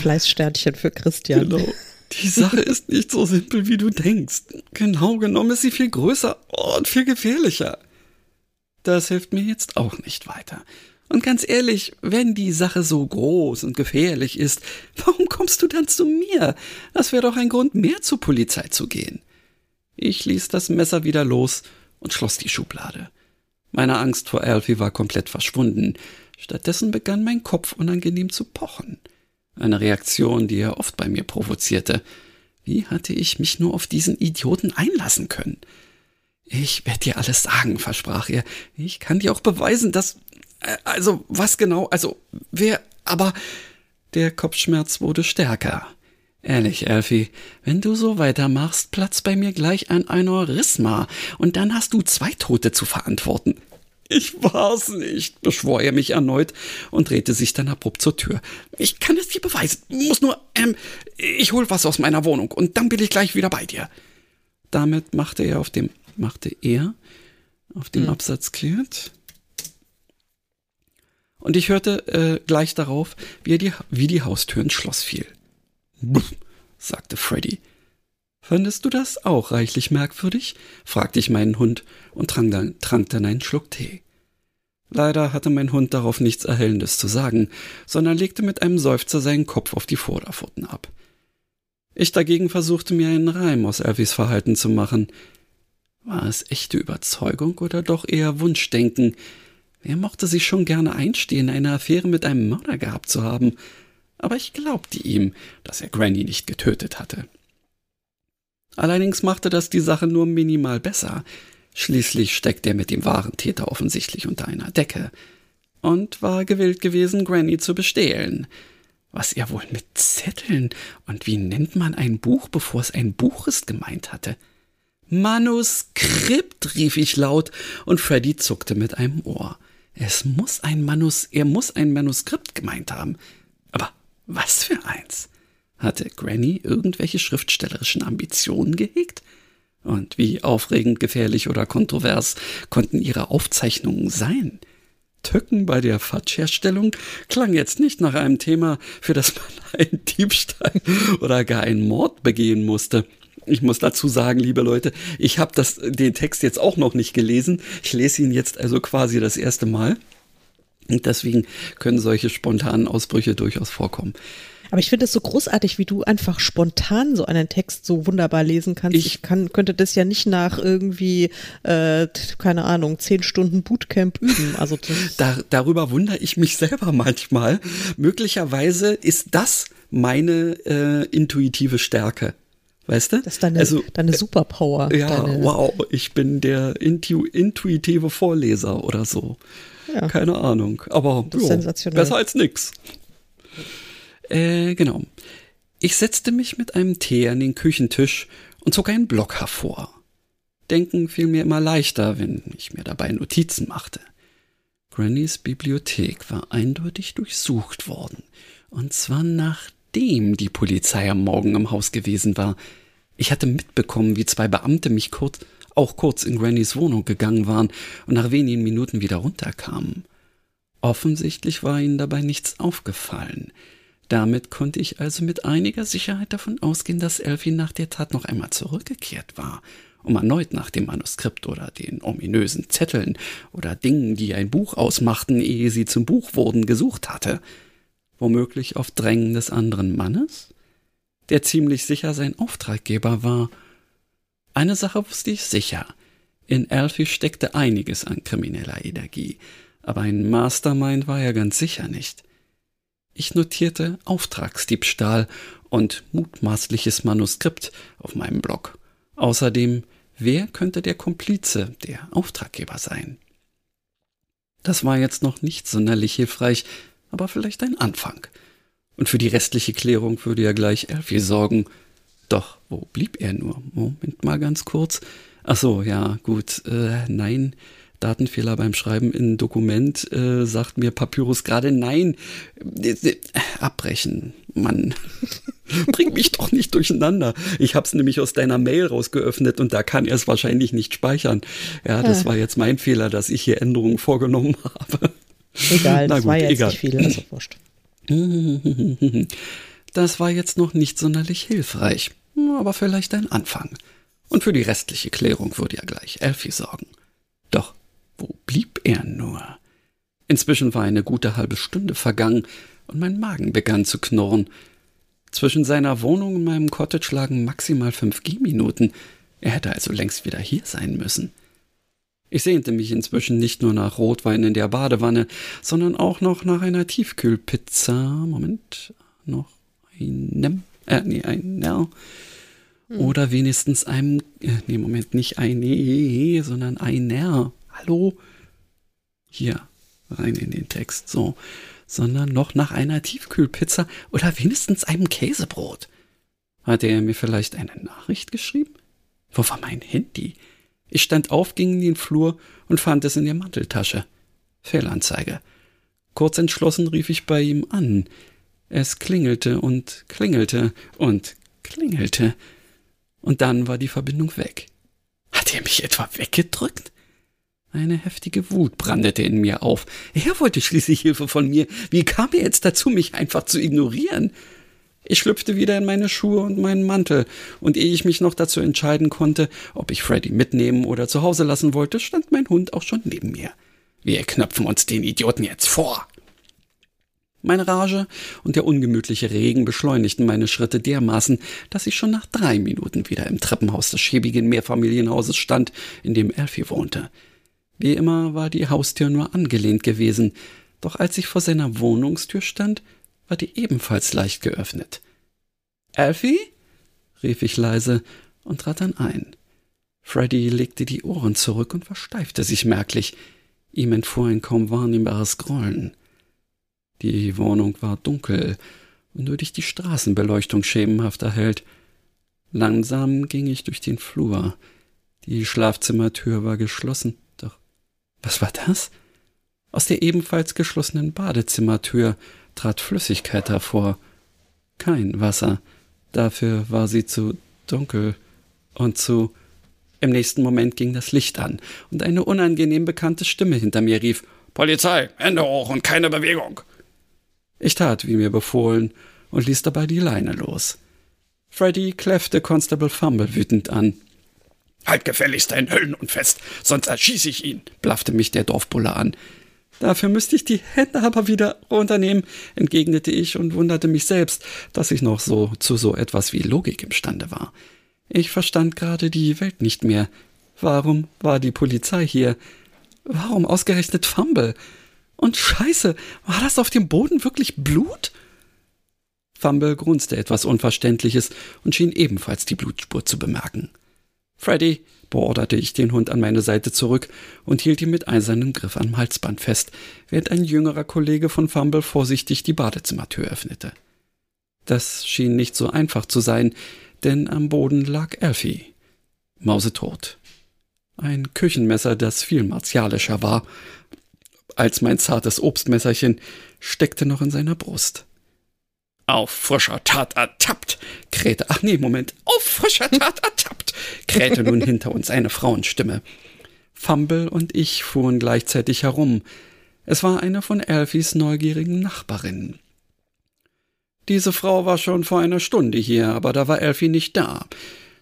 Fleißsternchen für Christian. Genau. Die Sache ist nicht so simpel, wie du denkst. Genau genommen ist sie viel größer und viel gefährlicher. Das hilft mir jetzt auch nicht weiter. Und ganz ehrlich, wenn die Sache so groß und gefährlich ist, warum kommst du dann zu mir? Das wäre doch ein Grund mehr zur Polizei zu gehen. Ich ließ das Messer wieder los und schloss die Schublade. Meine Angst vor Alfie war komplett verschwunden. Stattdessen begann mein Kopf unangenehm zu pochen. Eine Reaktion, die er oft bei mir provozierte. Wie hatte ich mich nur auf diesen Idioten einlassen können? Ich werde dir alles sagen, versprach er. Ich kann dir auch beweisen, dass also, was genau? Also, wer, aber Der Kopfschmerz wurde stärker. Ehrlich, Elfie, wenn du so weitermachst, platzt bei mir gleich ein Aneurysma und dann hast du zwei Tote zu verantworten. Ich war's nicht, beschwor er mich erneut und drehte sich dann abrupt zur Tür. Ich kann es dir beweisen. Muss nur, ähm, ich hol was aus meiner Wohnung und dann bin ich gleich wieder bei dir. Damit machte er auf dem, machte er auf dem hm. Absatz kehrt. Und ich hörte äh, gleich darauf, wie, die, wie die Haustür ins Schloss fiel. Buff, sagte Freddy. Fandest du das auch reichlich merkwürdig? fragte ich meinen Hund und trank dann, trank dann einen Schluck Tee. Leider hatte mein Hund darauf nichts Erhellendes zu sagen, sondern legte mit einem Seufzer seinen Kopf auf die Vorderpfoten ab. Ich dagegen versuchte mir einen Reim aus Elvis Verhalten zu machen. War es echte Überzeugung oder doch eher Wunschdenken? Wer mochte sich schon gerne einstehen, eine Affäre mit einem Mörder gehabt zu haben? aber ich glaubte ihm, dass er Granny nicht getötet hatte. Allerdings machte das die Sache nur minimal besser. Schließlich steckte er mit dem wahren Täter offensichtlich unter einer Decke und war gewillt gewesen, Granny zu bestehlen. Was er wohl mit Zetteln und wie nennt man ein Buch, bevor es ein Buch ist, gemeint hatte. Manuskript, rief ich laut, und Freddy zuckte mit einem Ohr. Es muss ein Manus, er muss ein Manuskript gemeint haben. Aber was für eins? Hatte Granny irgendwelche schriftstellerischen Ambitionen gehegt? Und wie aufregend, gefährlich oder kontrovers konnten ihre Aufzeichnungen sein? Tücken bei der Fatschherstellung klang jetzt nicht nach einem Thema, für das man einen Diebstahl oder gar einen Mord begehen musste. Ich muss dazu sagen, liebe Leute, ich habe den Text jetzt auch noch nicht gelesen. Ich lese ihn jetzt also quasi das erste Mal. Und deswegen können solche spontanen Ausbrüche durchaus vorkommen. Aber ich finde es so großartig, wie du einfach spontan so einen Text so wunderbar lesen kannst. Ich, ich kann, könnte das ja nicht nach irgendwie, äh, keine Ahnung, zehn Stunden Bootcamp üben. Also da, darüber wundere ich mich selber manchmal. Möglicherweise ist das meine äh, intuitive Stärke. Weißt du? Das ist deine, also, deine Superpower. Ja, deine wow, ich bin der intu intuitive Vorleser oder so. Ja. Keine Ahnung. Aber jo, besser als nix. Äh, genau. Ich setzte mich mit einem Tee an den Küchentisch und zog einen Block hervor. Denken fiel mir immer leichter, wenn ich mir dabei Notizen machte. Grannys Bibliothek war eindeutig durchsucht worden. Und zwar nachdem die Polizei am Morgen im Haus gewesen war. Ich hatte mitbekommen, wie zwei Beamte mich kurz auch kurz in Grannys Wohnung gegangen waren und nach wenigen Minuten wieder runterkamen. Offensichtlich war ihnen dabei nichts aufgefallen. Damit konnte ich also mit einiger Sicherheit davon ausgehen, dass Elfie nach der Tat noch einmal zurückgekehrt war, um erneut nach dem Manuskript oder den ominösen Zetteln oder Dingen, die ein Buch ausmachten, ehe sie zum Buch wurden, gesucht hatte. Womöglich auf Drängen des anderen Mannes, der ziemlich sicher sein Auftraggeber war eine Sache wusste ich sicher. In Alfie steckte einiges an krimineller Energie, aber ein Mastermind war er ganz sicher nicht. Ich notierte Auftragsdiebstahl und mutmaßliches Manuskript auf meinem Blog. Außerdem, wer könnte der Komplize, der Auftraggeber sein? Das war jetzt noch nicht sonderlich hilfreich, aber vielleicht ein Anfang. Und für die restliche Klärung würde ja gleich Elfie sorgen, doch, wo blieb er nur? Moment mal ganz kurz. Ach so, ja, gut. Äh, nein, Datenfehler beim Schreiben in Dokument, äh, sagt mir Papyrus gerade nein. Äh, abbrechen, Mann. Bring mich doch nicht durcheinander. Ich hab's nämlich aus deiner Mail rausgeöffnet und da kann er es wahrscheinlich nicht speichern. Ja, das ja. war jetzt mein Fehler, dass ich hier Änderungen vorgenommen habe. Egal, das gut, war jetzt egal. nicht viel, also wurscht. Das war jetzt noch nicht sonderlich hilfreich aber vielleicht ein Anfang. Und für die restliche Klärung würde ja gleich Elfie sorgen. Doch wo blieb er nur? Inzwischen war eine gute halbe Stunde vergangen und mein Magen begann zu knurren. Zwischen seiner Wohnung und meinem Cottage lagen maximal fünf Gehminuten. Er hätte also längst wieder hier sein müssen. Ich sehnte mich inzwischen nicht nur nach Rotwein in der Badewanne, sondern auch noch nach einer Tiefkühlpizza. Moment, noch einem, äh, nee, einer hm. Oder wenigstens einem, äh, nee, Moment, nicht eine, sondern einer. Hallo? Hier, rein in den Text. So. sondern noch nach einer Tiefkühlpizza oder wenigstens einem Käsebrot. Hatte er mir vielleicht eine Nachricht geschrieben? Wo war mein Handy? Ich stand auf, ging in den Flur und fand es in der Manteltasche. Fehlanzeige. Kurz entschlossen rief ich bei ihm an. Es klingelte und klingelte und klingelte. Und dann war die Verbindung weg. Hat er mich etwa weggedrückt? Eine heftige Wut brandete in mir auf. Er wollte schließlich Hilfe von mir. Wie kam er jetzt dazu, mich einfach zu ignorieren? Ich schlüpfte wieder in meine Schuhe und meinen Mantel, und ehe ich mich noch dazu entscheiden konnte, ob ich Freddy mitnehmen oder zu Hause lassen wollte, stand mein Hund auch schon neben mir. Wir knöpfen uns den Idioten jetzt vor. Meine Rage und der ungemütliche Regen beschleunigten meine Schritte dermaßen, dass ich schon nach drei Minuten wieder im Treppenhaus des schäbigen Mehrfamilienhauses stand, in dem Elfie wohnte. Wie immer war die Haustür nur angelehnt gewesen, doch als ich vor seiner Wohnungstür stand, war die ebenfalls leicht geöffnet. Alfie? rief ich leise und trat dann ein. Freddy legte die Ohren zurück und versteifte sich merklich. Ihm entfuhr ein kaum wahrnehmbares Grollen. Die Wohnung war dunkel und nur durch die Straßenbeleuchtung schemenhaft erhellt. Langsam ging ich durch den Flur. Die Schlafzimmertür war geschlossen, doch was war das? Aus der ebenfalls geschlossenen Badezimmertür trat Flüssigkeit hervor. Kein Wasser. Dafür war sie zu dunkel und zu. Im nächsten Moment ging das Licht an und eine unangenehm bekannte Stimme hinter mir rief: Polizei, Hände hoch und keine Bewegung. Ich tat, wie mir befohlen, und ließ dabei die Leine los. Freddy kläffte Constable Fumble wütend an. Halt gefälligst dein Höllen und fest, sonst erschieße ich ihn, blaffte mich der Dorfbulle an. Dafür müsste ich die Hände aber wieder runternehmen, entgegnete ich und wunderte mich selbst, dass ich noch so zu so etwas wie Logik imstande war. Ich verstand gerade die Welt nicht mehr. Warum war die Polizei hier? Warum ausgerechnet Fumble? Und Scheiße, war das auf dem Boden wirklich Blut? Fumble grunzte etwas Unverständliches und schien ebenfalls die Blutspur zu bemerken. Freddy, beorderte ich den Hund an meine Seite zurück und hielt ihn mit eisernem Griff am Halsband fest, während ein jüngerer Kollege von Fumble vorsichtig die Badezimmertür öffnete. Das schien nicht so einfach zu sein, denn am Boden lag Elfie, mausetot. Ein Küchenmesser, das viel martialischer war als mein zartes Obstmesserchen, steckte noch in seiner Brust. Auf frischer Tat ertappt, krähte, ach nee, Moment, auf frischer Tat ertappt, krähte nun hinter uns eine Frauenstimme. Fumble und ich fuhren gleichzeitig herum. Es war eine von Elfies neugierigen Nachbarinnen. Diese Frau war schon vor einer Stunde hier, aber da war Elfie nicht da.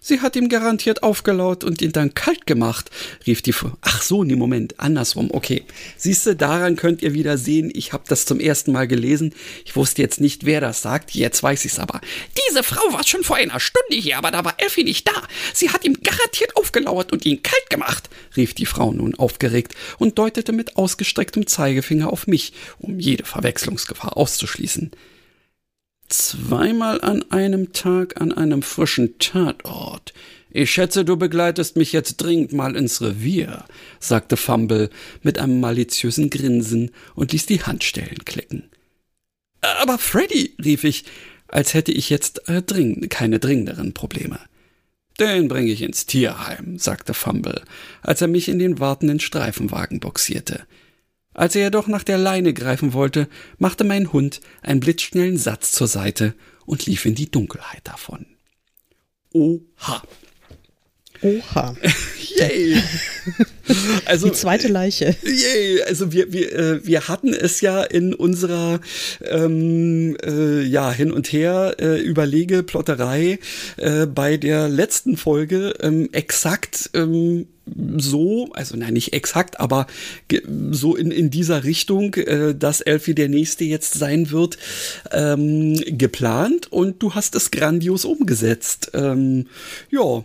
Sie hat ihm garantiert aufgelaut und ihn dann kalt gemacht, rief die Frau. Ach so, nee, Moment, andersrum, okay. Siehste, daran könnt ihr wieder sehen, ich habe das zum ersten Mal gelesen. Ich wusste jetzt nicht, wer das sagt, jetzt weiß ich's aber. Diese Frau war schon vor einer Stunde hier, aber da war Elfie nicht da. Sie hat ihm garantiert aufgelauert und ihn kalt gemacht, rief die Frau nun aufgeregt und deutete mit ausgestrecktem Zeigefinger auf mich, um jede Verwechslungsgefahr auszuschließen. Zweimal an einem Tag an einem frischen Tatort. Ich schätze, du begleitest mich jetzt dringend mal ins Revier, sagte Fumble mit einem maliziösen Grinsen und ließ die Handstellen klicken. Aber Freddy, rief ich, als hätte ich jetzt äh, dringend, keine dringenderen Probleme. Den bringe ich ins Tierheim, sagte Fumble, als er mich in den wartenden Streifenwagen boxierte. Als er jedoch nach der Leine greifen wollte, machte mein Hund einen blitzschnellen Satz zur Seite und lief in die Dunkelheit davon. Oha. Oha. Yay. Also, die zweite Leiche. Yay. Also wir, wir, äh, wir hatten es ja in unserer ähm, äh, ja, hin und her äh, Überlege, Plotterei äh, bei der letzten Folge ähm, exakt ähm, so, also nein, nicht exakt, aber so in, in dieser Richtung, äh, dass Elfie der nächste jetzt sein wird, ähm, geplant und du hast es grandios umgesetzt. Ähm, ja,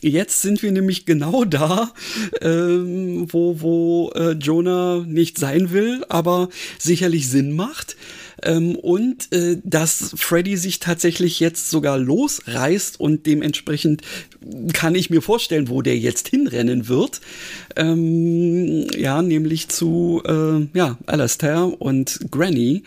Jetzt sind wir nämlich genau da, ähm, wo, wo äh, Jonah nicht sein will, aber sicherlich Sinn macht. Ähm, und äh, dass Freddy sich tatsächlich jetzt sogar losreißt und dementsprechend kann ich mir vorstellen, wo der jetzt hinrennen wird. Ähm, ja, nämlich zu äh, ja, Alastair und Granny.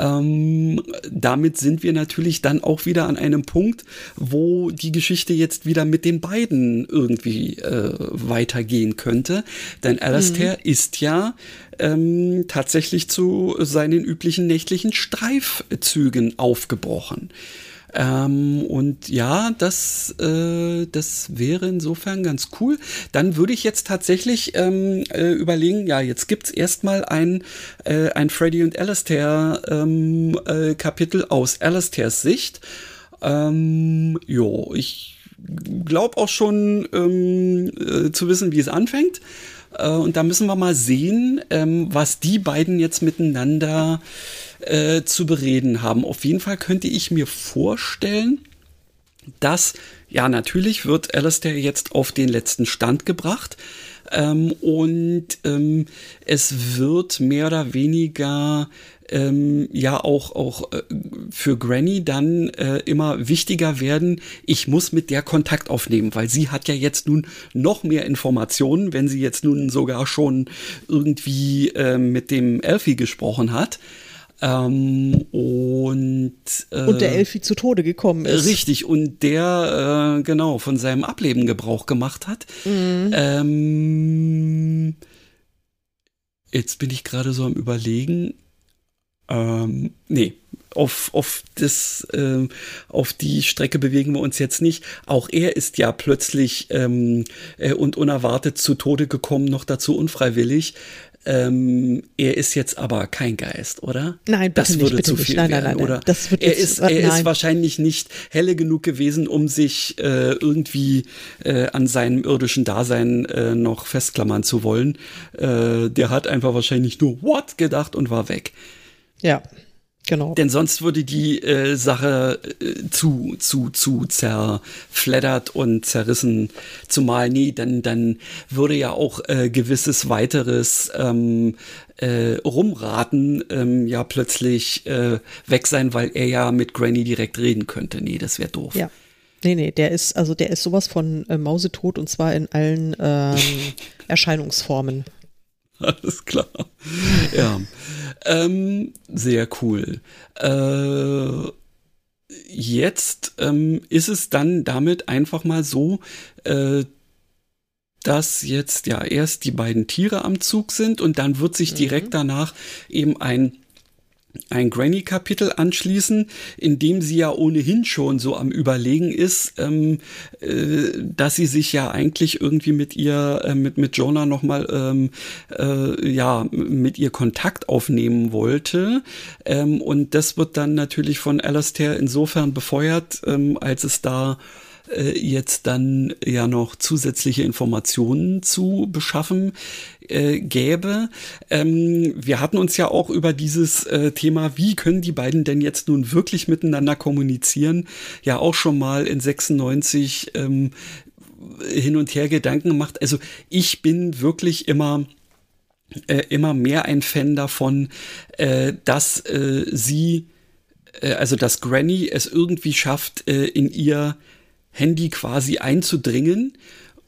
Ähm, damit sind wir natürlich dann auch wieder an einem Punkt, wo die Geschichte jetzt wieder mit den beiden irgendwie äh, weitergehen könnte. Denn Alastair mhm. ist ja ähm, tatsächlich zu seinen üblichen nächtlichen Streifzügen aufgebrochen. Ähm, und ja, das, äh, das wäre insofern ganz cool. Dann würde ich jetzt tatsächlich ähm, äh, überlegen, ja, jetzt gibt's erstmal ein, äh, ein Freddy und Alastair ähm, äh, Kapitel aus Alastairs Sicht. Ähm, jo, ich glaube auch schon ähm, äh, zu wissen, wie es anfängt. Äh, und da müssen wir mal sehen, ähm, was die beiden jetzt miteinander äh, zu bereden haben. Auf jeden Fall könnte ich mir vorstellen, dass, ja, natürlich wird Alistair jetzt auf den letzten Stand gebracht. Ähm, und ähm, es wird mehr oder weniger ähm, ja auch, auch äh, für Granny dann äh, immer wichtiger werden, ich muss mit der Kontakt aufnehmen, weil sie hat ja jetzt nun noch mehr Informationen, wenn sie jetzt nun sogar schon irgendwie äh, mit dem Elfie gesprochen hat. Ähm, und, äh, und der Elfi zu Tode gekommen ist. Richtig, und der äh, genau von seinem Ableben Gebrauch gemacht hat. Mhm. Ähm, jetzt bin ich gerade so am überlegen. Ähm, nee, auf, auf, das, ähm, auf die Strecke bewegen wir uns jetzt nicht. Auch er ist ja plötzlich ähm, äh, und unerwartet zu Tode gekommen, noch dazu unfreiwillig. Ähm, er ist jetzt aber kein Geist, oder? Nein, bitte das würde nicht, zu viel nein, werden, nein, nein, oder? Das wird er jetzt, ist, er ist wahrscheinlich nicht helle genug gewesen, um sich äh, irgendwie äh, an seinem irdischen Dasein äh, noch festklammern zu wollen. Äh, der hat einfach wahrscheinlich nur What gedacht und war weg. Ja. Genau. Denn sonst würde die äh, Sache äh, zu, zu, zu zerfleddert und zerrissen. Zumal, nee, dann, dann würde ja auch äh, gewisses weiteres ähm, äh, Rumraten ähm, ja plötzlich äh, weg sein, weil er ja mit Granny direkt reden könnte. Nee, das wäre doof. Ja. Nee, nee, der ist, also der ist sowas von äh, Mausetot und zwar in allen ähm, Erscheinungsformen. Alles klar. Ja. Ähm, sehr cool. Äh, jetzt ähm, ist es dann damit einfach mal so, äh, dass jetzt ja erst die beiden Tiere am Zug sind und dann wird sich direkt mhm. danach eben ein ein Granny-Kapitel anschließen, in dem sie ja ohnehin schon so am Überlegen ist, ähm, äh, dass sie sich ja eigentlich irgendwie mit ihr, äh, mit, mit Jonah nochmal, ähm, äh, ja, mit ihr Kontakt aufnehmen wollte. Ähm, und das wird dann natürlich von Alastair insofern befeuert, ähm, als es da äh, jetzt dann ja noch zusätzliche Informationen zu beschaffen äh, gäbe. Ähm, wir hatten uns ja auch über dieses äh, Thema, wie können die beiden denn jetzt nun wirklich miteinander kommunizieren, ja auch schon mal in 96 ähm, hin und her Gedanken gemacht. Also ich bin wirklich immer äh, immer mehr ein Fan davon, äh, dass äh, sie, also dass Granny es irgendwie schafft, in ihr Handy quasi einzudringen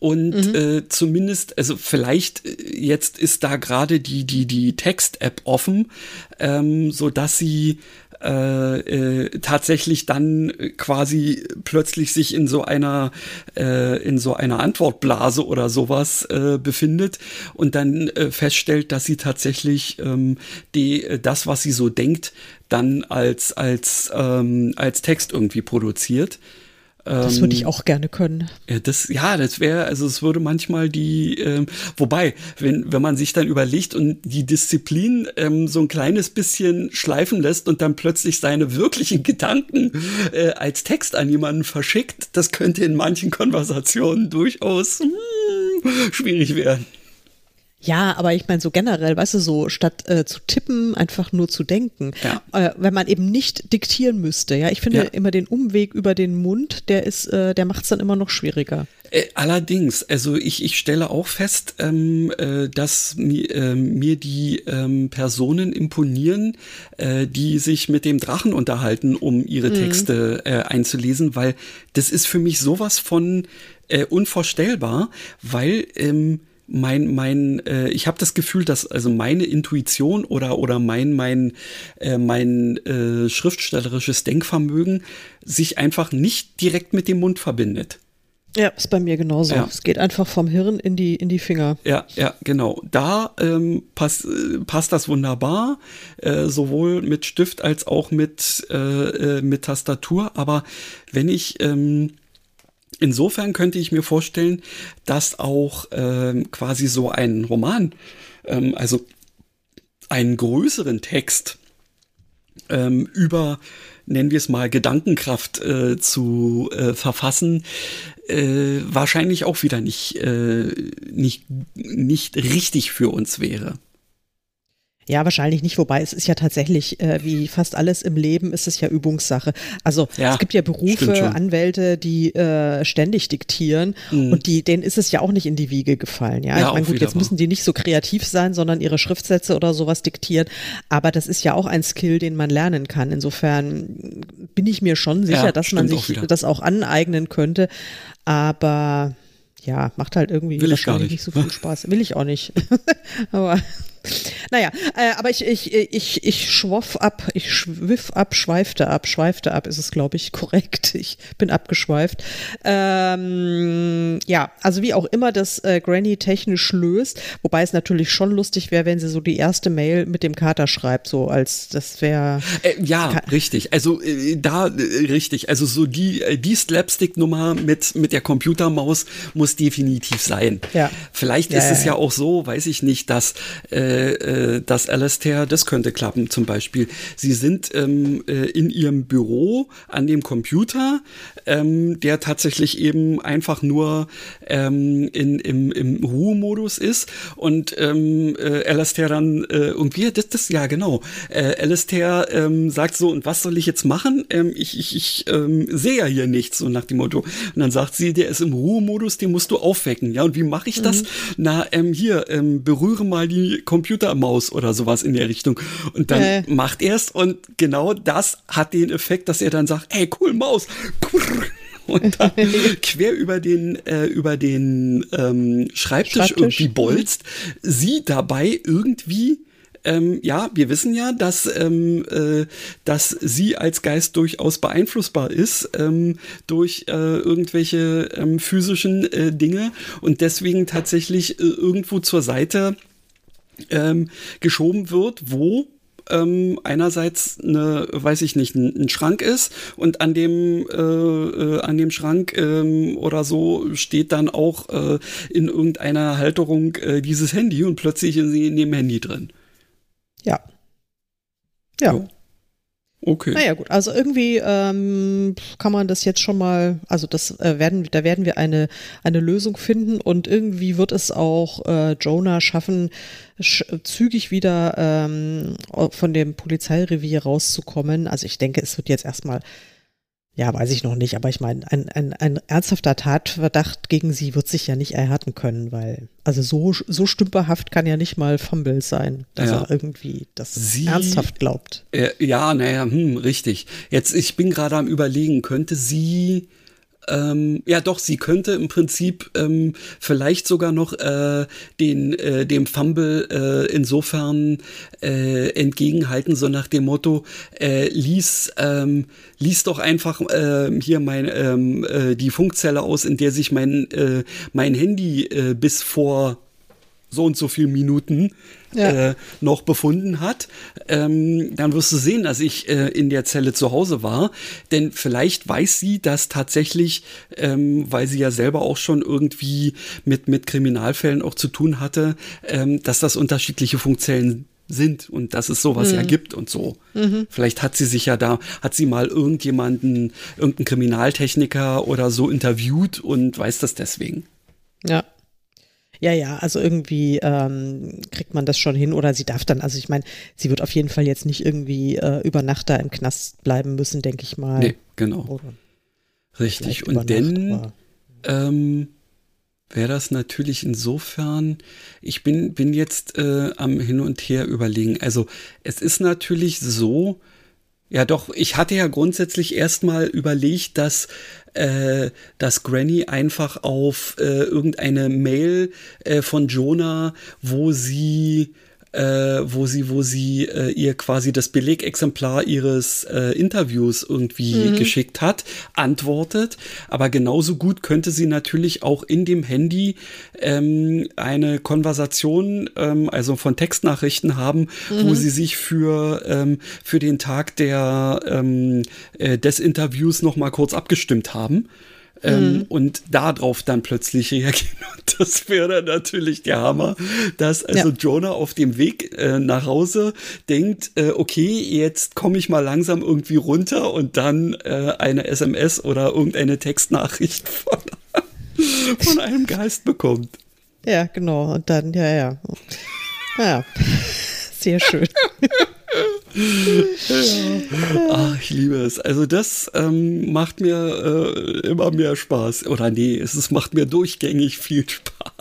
und mhm. äh, zumindest, also vielleicht äh, jetzt ist da gerade die die die Text-App offen, ähm, so dass sie äh, äh, tatsächlich dann quasi plötzlich sich in so einer äh, in so einer Antwortblase oder sowas äh, befindet und dann äh, feststellt, dass sie tatsächlich ähm, die äh, das, was sie so denkt, dann als als ähm, als Text irgendwie produziert. Das würde ich ähm, auch gerne können. Ja, das, ja, das wäre, also es würde manchmal die, ähm, wobei, wenn, wenn man sich dann überlegt und die Disziplin ähm, so ein kleines bisschen schleifen lässt und dann plötzlich seine wirklichen Gedanken äh, als Text an jemanden verschickt, das könnte in manchen Konversationen durchaus hm, schwierig werden. Ja, aber ich meine so generell, weißt du, so statt äh, zu tippen, einfach nur zu denken. Ja. Äh, wenn man eben nicht diktieren müsste, ja. Ich finde ja. immer den Umweg über den Mund, der ist, äh, der macht es dann immer noch schwieriger. Äh, allerdings, also ich, ich stelle auch fest, ähm, äh, dass mi, äh, mir die ähm, Personen imponieren, äh, die sich mit dem Drachen unterhalten, um ihre mhm. Texte äh, einzulesen, weil das ist für mich sowas von äh, unvorstellbar, weil ähm, mein mein äh, ich habe das Gefühl, dass also meine Intuition oder oder mein mein äh, mein äh, schriftstellerisches Denkvermögen sich einfach nicht direkt mit dem Mund verbindet. Ja, ist bei mir genauso. Ja. Es geht einfach vom Hirn in die, in die Finger. Ja, ja, genau. Da ähm, pass, passt das wunderbar, äh, sowohl mit Stift als auch mit, äh, äh, mit Tastatur. Aber wenn ich ähm, insofern könnte ich mir vorstellen, dass auch ähm, quasi so ein Roman, ähm, also einen größeren Text ähm, über nennen wir es mal, Gedankenkraft äh, zu äh, verfassen, äh, wahrscheinlich auch wieder nicht, äh, nicht, nicht richtig für uns wäre. Ja, wahrscheinlich nicht, wobei es ist ja tatsächlich, äh, wie fast alles im Leben, ist es ja Übungssache. Also ja, es gibt ja Berufe, Anwälte, die äh, ständig diktieren mhm. und die, denen ist es ja auch nicht in die Wiege gefallen. Ja, ja ich meine, gut, jetzt müssen die nicht so kreativ sein, sondern ihre Schriftsätze oder sowas diktieren. Aber das ist ja auch ein Skill, den man lernen kann. Insofern bin ich mir schon sicher, ja, dass man sich auch das auch aneignen könnte. Aber ja, macht halt irgendwie Will wahrscheinlich nicht. nicht so viel Spaß. Will ich auch nicht. Aber naja, äh, aber ich, ich, ich, ich schwoff ab, ich schwiff ab, schweifte ab, schweifte ab, ist es, glaube ich, korrekt. Ich bin abgeschweift. Ähm, ja, also wie auch immer das äh, Granny technisch löst, wobei es natürlich schon lustig wäre, wenn sie so die erste Mail mit dem Kater schreibt, so als das wäre. Äh, ja, richtig. Also äh, da äh, richtig. Also so die, äh, die Slapstick-Nummer mit, mit der Computermaus muss definitiv sein. Ja. Vielleicht ja, ist ja, es ja auch so, weiß ich nicht, dass äh, äh, das Alastair, das könnte klappen zum Beispiel. Sie sind ähm, äh, in ihrem Büro an dem Computer, ähm, der tatsächlich eben einfach nur ähm, in, im, im Ruhemodus ist und ähm, äh, Alastair dann äh, irgendwie, das, das, ja genau, äh, Alastair ähm, sagt so, und was soll ich jetzt machen? Ähm, ich ich, ich ähm, sehe ja hier nichts, so nach dem Motto. Und dann sagt sie, der ist im Ruhemodus, den musst du aufwecken. Ja, und wie mache ich das? Mhm. Na, ähm, hier, ähm, berühre mal die Computer Computermaus oder sowas in der Richtung. Und dann äh. macht er es und genau das hat den Effekt, dass er dann sagt, ey, cool, Maus. Und dann quer über den, äh, über den ähm, Schreibtisch, Schreibtisch irgendwie bolzt, sie dabei irgendwie ähm, ja, wir wissen ja, dass, ähm, äh, dass sie als Geist durchaus beeinflussbar ist ähm, durch äh, irgendwelche ähm, physischen äh, Dinge und deswegen tatsächlich äh, irgendwo zur Seite ähm, geschoben wird, wo ähm, einerseits eine, weiß ich nicht, ein, ein, Schrank ist und an dem äh, äh, an dem Schrank ähm, oder so steht dann auch äh, in irgendeiner Halterung äh, dieses Handy und plötzlich ist sie in dem Handy drin. Ja. Ja. So. Okay. Naja, gut. Also irgendwie ähm, kann man das jetzt schon mal, also das äh, werden, da werden wir eine, eine Lösung finden und irgendwie wird es auch äh, Jonah schaffen, sch zügig wieder ähm, von dem Polizeirevier rauszukommen. Also ich denke, es wird jetzt erstmal ja, weiß ich noch nicht, aber ich meine, ein, ein, ein ernsthafter Tatverdacht gegen sie wird sich ja nicht erhärten können, weil, also so, so stümperhaft kann ja nicht mal Fumble sein, dass ja. er irgendwie das sie, ernsthaft glaubt. Äh, ja, naja, hm, richtig. Jetzt, ich bin gerade am überlegen, könnte sie ähm, ja, doch, sie könnte im Prinzip ähm, vielleicht sogar noch äh, den, äh, dem Fumble äh, insofern äh, entgegenhalten, so nach dem Motto, äh, lies, ähm, lies doch einfach äh, hier mein, ähm, äh, die Funkzelle aus, in der sich mein, äh, mein Handy äh, bis vor so und so viel Minuten ja. äh, noch befunden hat, ähm, dann wirst du sehen, dass ich äh, in der Zelle zu Hause war. Denn vielleicht weiß sie das tatsächlich, ähm, weil sie ja selber auch schon irgendwie mit, mit Kriminalfällen auch zu tun hatte, ähm, dass das unterschiedliche Funkzellen sind und dass es sowas mhm. ja gibt und so. Mhm. Vielleicht hat sie sich ja da, hat sie mal irgendjemanden, irgendeinen Kriminaltechniker oder so interviewt und weiß das deswegen. Ja. Ja, ja, also irgendwie ähm, kriegt man das schon hin oder sie darf dann, also ich meine, sie wird auf jeden Fall jetzt nicht irgendwie äh, über Nacht da im Knast bleiben müssen, denke ich mal. Nee, genau. Oder Richtig. Und denn ähm, wäre das natürlich insofern, ich bin, bin jetzt äh, am Hin und Her überlegen. Also es ist natürlich so, ja doch, ich hatte ja grundsätzlich erstmal überlegt, dass äh, dass Granny einfach auf äh, irgendeine Mail äh, von Jonah, wo sie äh, wo sie, wo sie äh, ihr quasi das Belegexemplar ihres äh, Interviews irgendwie mhm. geschickt hat, antwortet. Aber genauso gut könnte sie natürlich auch in dem Handy ähm, eine Konversation, ähm, also von Textnachrichten haben, mhm. wo sie sich für, ähm, für den Tag der, ähm, äh, des Interviews noch mal kurz abgestimmt haben ähm, mhm. und darauf dann plötzlich reagieren. Und das wäre dann natürlich der Hammer, dass also ja. Jonah auf dem Weg äh, nach Hause denkt, äh, okay, jetzt komme ich mal langsam irgendwie runter und dann äh, eine SMS oder irgendeine Textnachricht von, von einem Geist bekommt. Ja, genau. Und dann, ja, ja. Ja, sehr schön. Ach, ich liebe es. Also das ähm, macht mir äh, immer mehr Spaß. Oder nee, es macht mir durchgängig viel Spaß.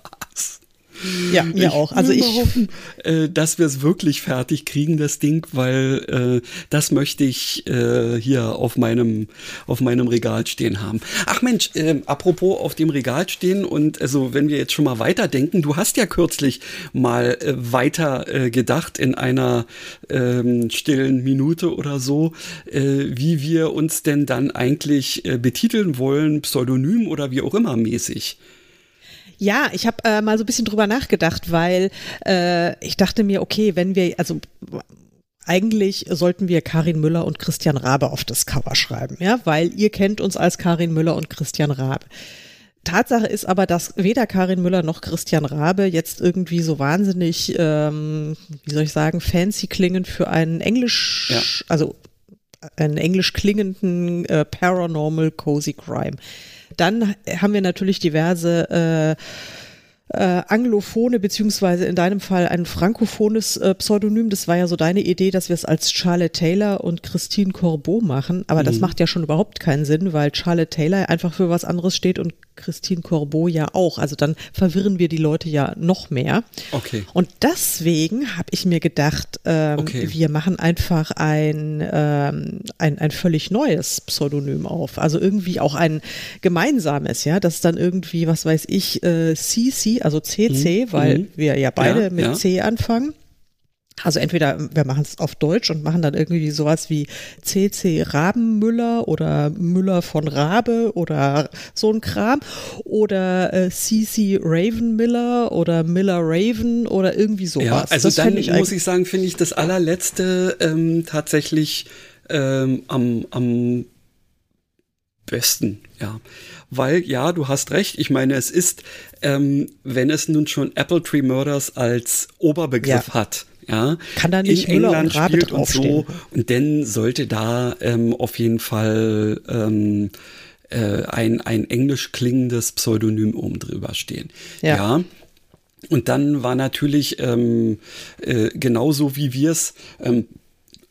Ja, mir ich auch. Also ich hoffen, äh, dass wir es wirklich fertig kriegen, das Ding, weil äh, das möchte ich äh, hier auf meinem auf meinem Regal stehen haben. Ach Mensch, äh, apropos auf dem Regal stehen und also wenn wir jetzt schon mal weiterdenken, du hast ja kürzlich mal äh, weiter äh, gedacht in einer ähm, stillen Minute oder so, äh, wie wir uns denn dann eigentlich betiteln wollen, Pseudonym oder wie auch immer mäßig. Ja, ich habe äh, mal so ein bisschen drüber nachgedacht, weil äh, ich dachte mir, okay, wenn wir, also eigentlich sollten wir Karin Müller und Christian Rabe auf das Cover schreiben, ja, weil ihr kennt uns als Karin Müller und Christian Rabe. Tatsache ist aber, dass weder Karin Müller noch Christian Rabe jetzt irgendwie so wahnsinnig, ähm, wie soll ich sagen, fancy klingen für einen Englisch, ja. also einen englisch klingenden äh, Paranormal Cozy Crime. Dann haben wir natürlich diverse äh, äh, anglophone, beziehungsweise in deinem Fall ein frankophones äh, Pseudonym. Das war ja so deine Idee, dass wir es als Charlotte Taylor und Christine Corbeau machen. Aber mhm. das macht ja schon überhaupt keinen Sinn, weil Charlotte Taylor einfach für was anderes steht und Christine Corbeau ja auch. Also dann verwirren wir die Leute ja noch mehr. Okay. Und deswegen habe ich mir gedacht, ähm, okay. wir machen einfach ein, ähm, ein, ein völlig neues Pseudonym auf. Also irgendwie auch ein gemeinsames, ja, das dann irgendwie, was weiß ich, äh, CC, also CC, mhm. weil mhm. wir ja beide ja, mit ja. C anfangen. Also entweder wir machen es auf Deutsch und machen dann irgendwie sowas wie CC Rabenmüller oder Müller von Rabe oder so ein Kram oder äh, CC Ravenmiller oder Miller Raven oder irgendwie sowas. Ja, also das dann ich muss ich sagen, finde ich das allerletzte ähm, tatsächlich ähm, am, am besten, ja. Weil, ja, du hast recht, ich meine, es ist, ähm, wenn es nun schon Apple Tree Murders als Oberbegriff ja. hat, ja, kann da nicht in Müller England und spielt und so. Und dann sollte da ähm, auf jeden Fall ähm, äh, ein, ein englisch klingendes Pseudonym oben drüber stehen. ja. ja. Und dann war natürlich ähm, äh, genauso wie wir es, ähm,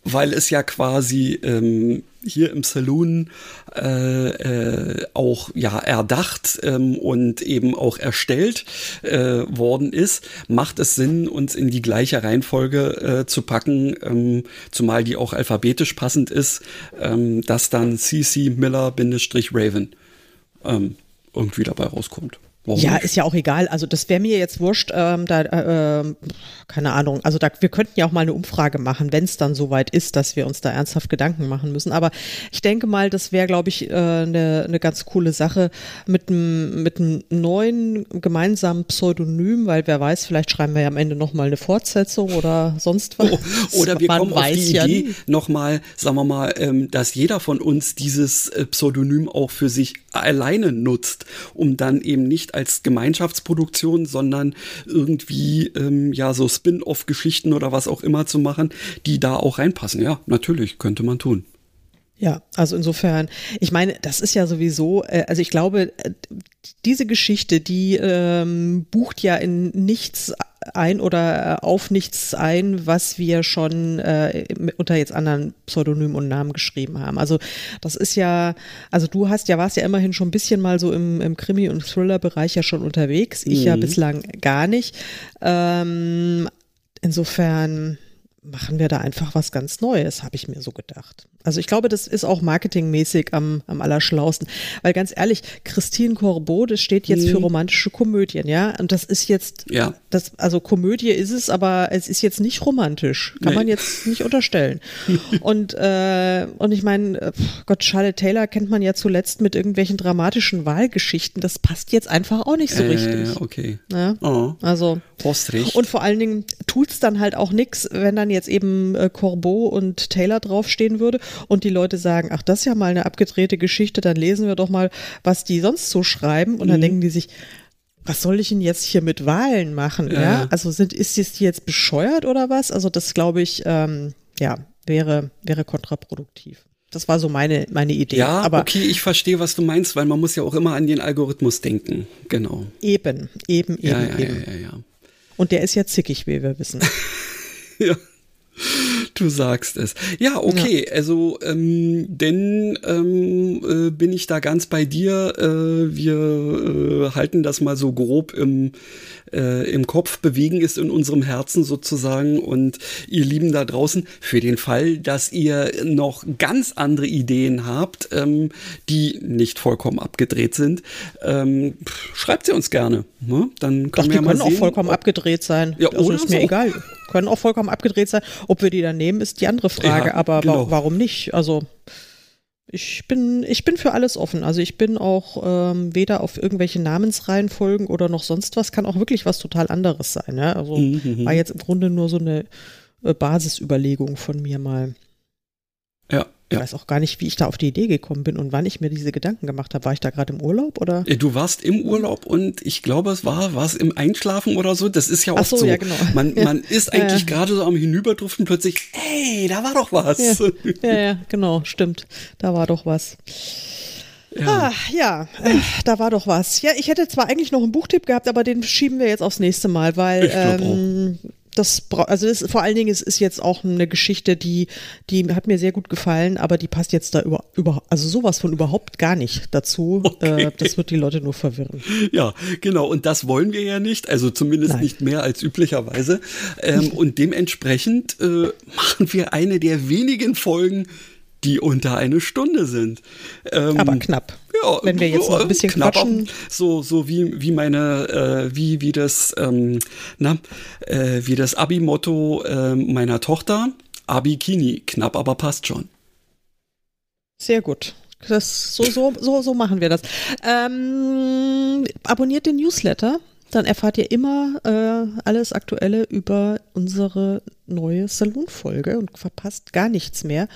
weil es ja quasi ähm, hier im Saloon äh, äh, auch ja erdacht ähm, und eben auch erstellt äh, worden ist, macht es Sinn, uns in die gleiche Reihenfolge äh, zu packen, ähm, zumal die auch alphabetisch passend ist, ähm, dass dann CC Miller-Raven ähm, irgendwie dabei rauskommt. Warum ja, ist ja auch egal. Also das wäre mir jetzt wurscht. Ähm, da, äh, ähm, keine Ahnung. Also da, wir könnten ja auch mal eine Umfrage machen, wenn es dann soweit ist, dass wir uns da ernsthaft Gedanken machen müssen. Aber ich denke mal, das wäre, glaube ich, eine äh, ne ganz coole Sache mit einem mit einem neuen gemeinsamen Pseudonym, weil wer weiß, vielleicht schreiben wir ja am Ende noch mal eine Fortsetzung oder sonst was. Oh, oder wir Man kommen auf die ja Idee noch mal, sagen wir mal, ähm, dass jeder von uns dieses äh, Pseudonym auch für sich alleine nutzt, um dann eben nicht als Gemeinschaftsproduktion, sondern irgendwie ähm, ja so Spin-off-Geschichten oder was auch immer zu machen, die da auch reinpassen. Ja, natürlich könnte man tun. Ja, also insofern, ich meine, das ist ja sowieso, äh, also ich glaube, äh, diese Geschichte, die ähm, bucht ja in nichts ein oder äh, auf nichts ein, was wir schon äh, unter jetzt anderen Pseudonymen und Namen geschrieben haben. Also das ist ja, also du hast ja, warst ja immerhin schon ein bisschen mal so im, im Krimi- und Thriller-Bereich ja schon unterwegs. Ich mhm. ja bislang gar nicht. Ähm, insofern machen wir da einfach was ganz Neues, habe ich mir so gedacht. Also ich glaube, das ist auch marketingmäßig am, am allerschlausten. Weil ganz ehrlich, Christine Corbeau, das steht jetzt mhm. für romantische Komödien, ja. Und das ist jetzt, ja. das, also Komödie ist es, aber es ist jetzt nicht romantisch. Kann nee. man jetzt nicht unterstellen. und, äh, und ich meine, Gott, Charlotte Taylor kennt man ja zuletzt mit irgendwelchen dramatischen Wahlgeschichten. Das passt jetzt einfach auch nicht so äh, richtig. Okay. Ja? Oh. Also. Hast recht. Und vor allen Dingen tut's dann halt auch nix, wenn dann jetzt eben äh, Corbeau und Taylor draufstehen würde und die Leute sagen, ach, das ist ja mal eine abgedrehte Geschichte, dann lesen wir doch mal, was die sonst so schreiben. Und dann mhm. denken die sich, was soll ich denn jetzt hier mit Wahlen machen? Ja. ja? Also sind, ist die jetzt bescheuert oder was? Also das glaube ich, ähm, ja, wäre, wäre kontraproduktiv. Das war so meine, meine Idee. Ja, aber okay, ich verstehe, was du meinst, weil man muss ja auch immer an den Algorithmus denken. Genau. Eben, eben, eben, ja, ja, eben. Ja, ja, ja. Und der ist ja zickig, wie wir wissen. ja. Du sagst es. Ja, okay. Ja. Also, ähm, denn ähm, äh, bin ich da ganz bei dir. Äh, wir äh, halten das mal so grob im, äh, im Kopf, bewegen ist in unserem Herzen sozusagen. Und ihr Lieben da draußen, für den Fall, dass ihr noch ganz andere Ideen habt, ähm, die nicht vollkommen abgedreht sind, ähm, schreibt sie uns gerne. Ne? Dann können Doch, wir die ja mal können sehen, auch vollkommen abgedreht sein. Ja, also oder ist mir so. egal. Können auch vollkommen abgedreht sein. Ob wir die dann nehmen, ist die andere Frage. Ja, Aber genau. wa warum nicht? Also ich bin, ich bin für alles offen. Also ich bin auch ähm, weder auf irgendwelche Namensreihenfolgen oder noch sonst was, kann auch wirklich was total anderes sein. Ja? Also Mhm, mhm. war jetzt im Grunde nur so eine äh, Basisüberlegung von mir mal. Ja, Ich ja. weiß auch gar nicht, wie ich da auf die Idee gekommen bin und wann ich mir diese Gedanken gemacht habe. War ich da gerade im Urlaub oder? Äh, Du warst im Urlaub und ich glaube, es war, war es im Einschlafen oder so. Das ist ja Ach oft so, so. ja, genau. Man, Ja. man ist eigentlich gerade so am Hinüberdriften plötzlich, ey, da war doch was. Ja, ja, ja, genau, stimmt. Da war doch was. Ah, ja, äh, da war doch was. Ja, ich hätte zwar eigentlich noch einen Buchtipp gehabt, aber den schieben wir jetzt aufs nächste Mal, weil ähm, das, also das, vor allen Dingen, es ist jetzt auch eine Geschichte, die, die hat mir sehr gut gefallen, aber die passt jetzt da über, über also sowas von überhaupt gar nicht dazu. Okay. Äh, das wird die Leute nur verwirren. Ja, genau. Und das wollen wir ja nicht, also zumindest Nein. nicht mehr als üblicherweise. Ähm, und dementsprechend äh, machen wir eine der wenigen Folgen, die unter eine Stunde sind. Ähm, Aber knapp. Ja, Wenn wir jetzt noch ein bisschen knapp quatschen. So, so wie, wie meine, äh, wie, wie das, ähm, na, äh, wie das Abi-Motto äh, meiner Tochter. Abikini, knapp, aber passt schon. Sehr gut. Das, so, so, so, so machen wir das. Ähm, abonniert den Newsletter, dann erfahrt ihr immer äh, alles Aktuelle über unsere neue Saloon-Folge und verpasst gar nichts mehr.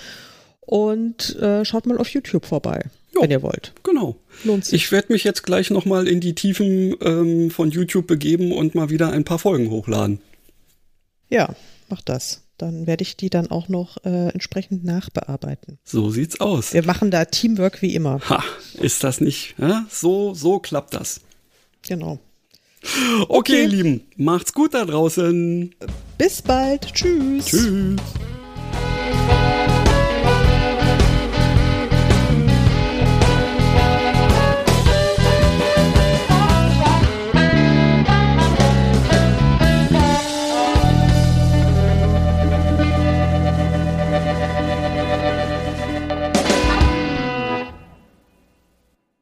Und äh, schaut mal auf YouTube vorbei, Jo. wenn ihr wollt. Genau. Lohnt sich. Ich werde mich jetzt gleich nochmal in die Tiefen ähm, von YouTube begeben und mal wieder ein paar Folgen hochladen. Ja, macht das. Dann werde ich die dann auch noch äh, entsprechend nachbearbeiten. So sieht's aus. Wir machen da Teamwork wie immer. Ha, ist das nicht? Ja? So, so klappt das. Genau. Okay, ihr Lieben, macht's gut da draußen. Bis bald. Tschüss. Tschüss.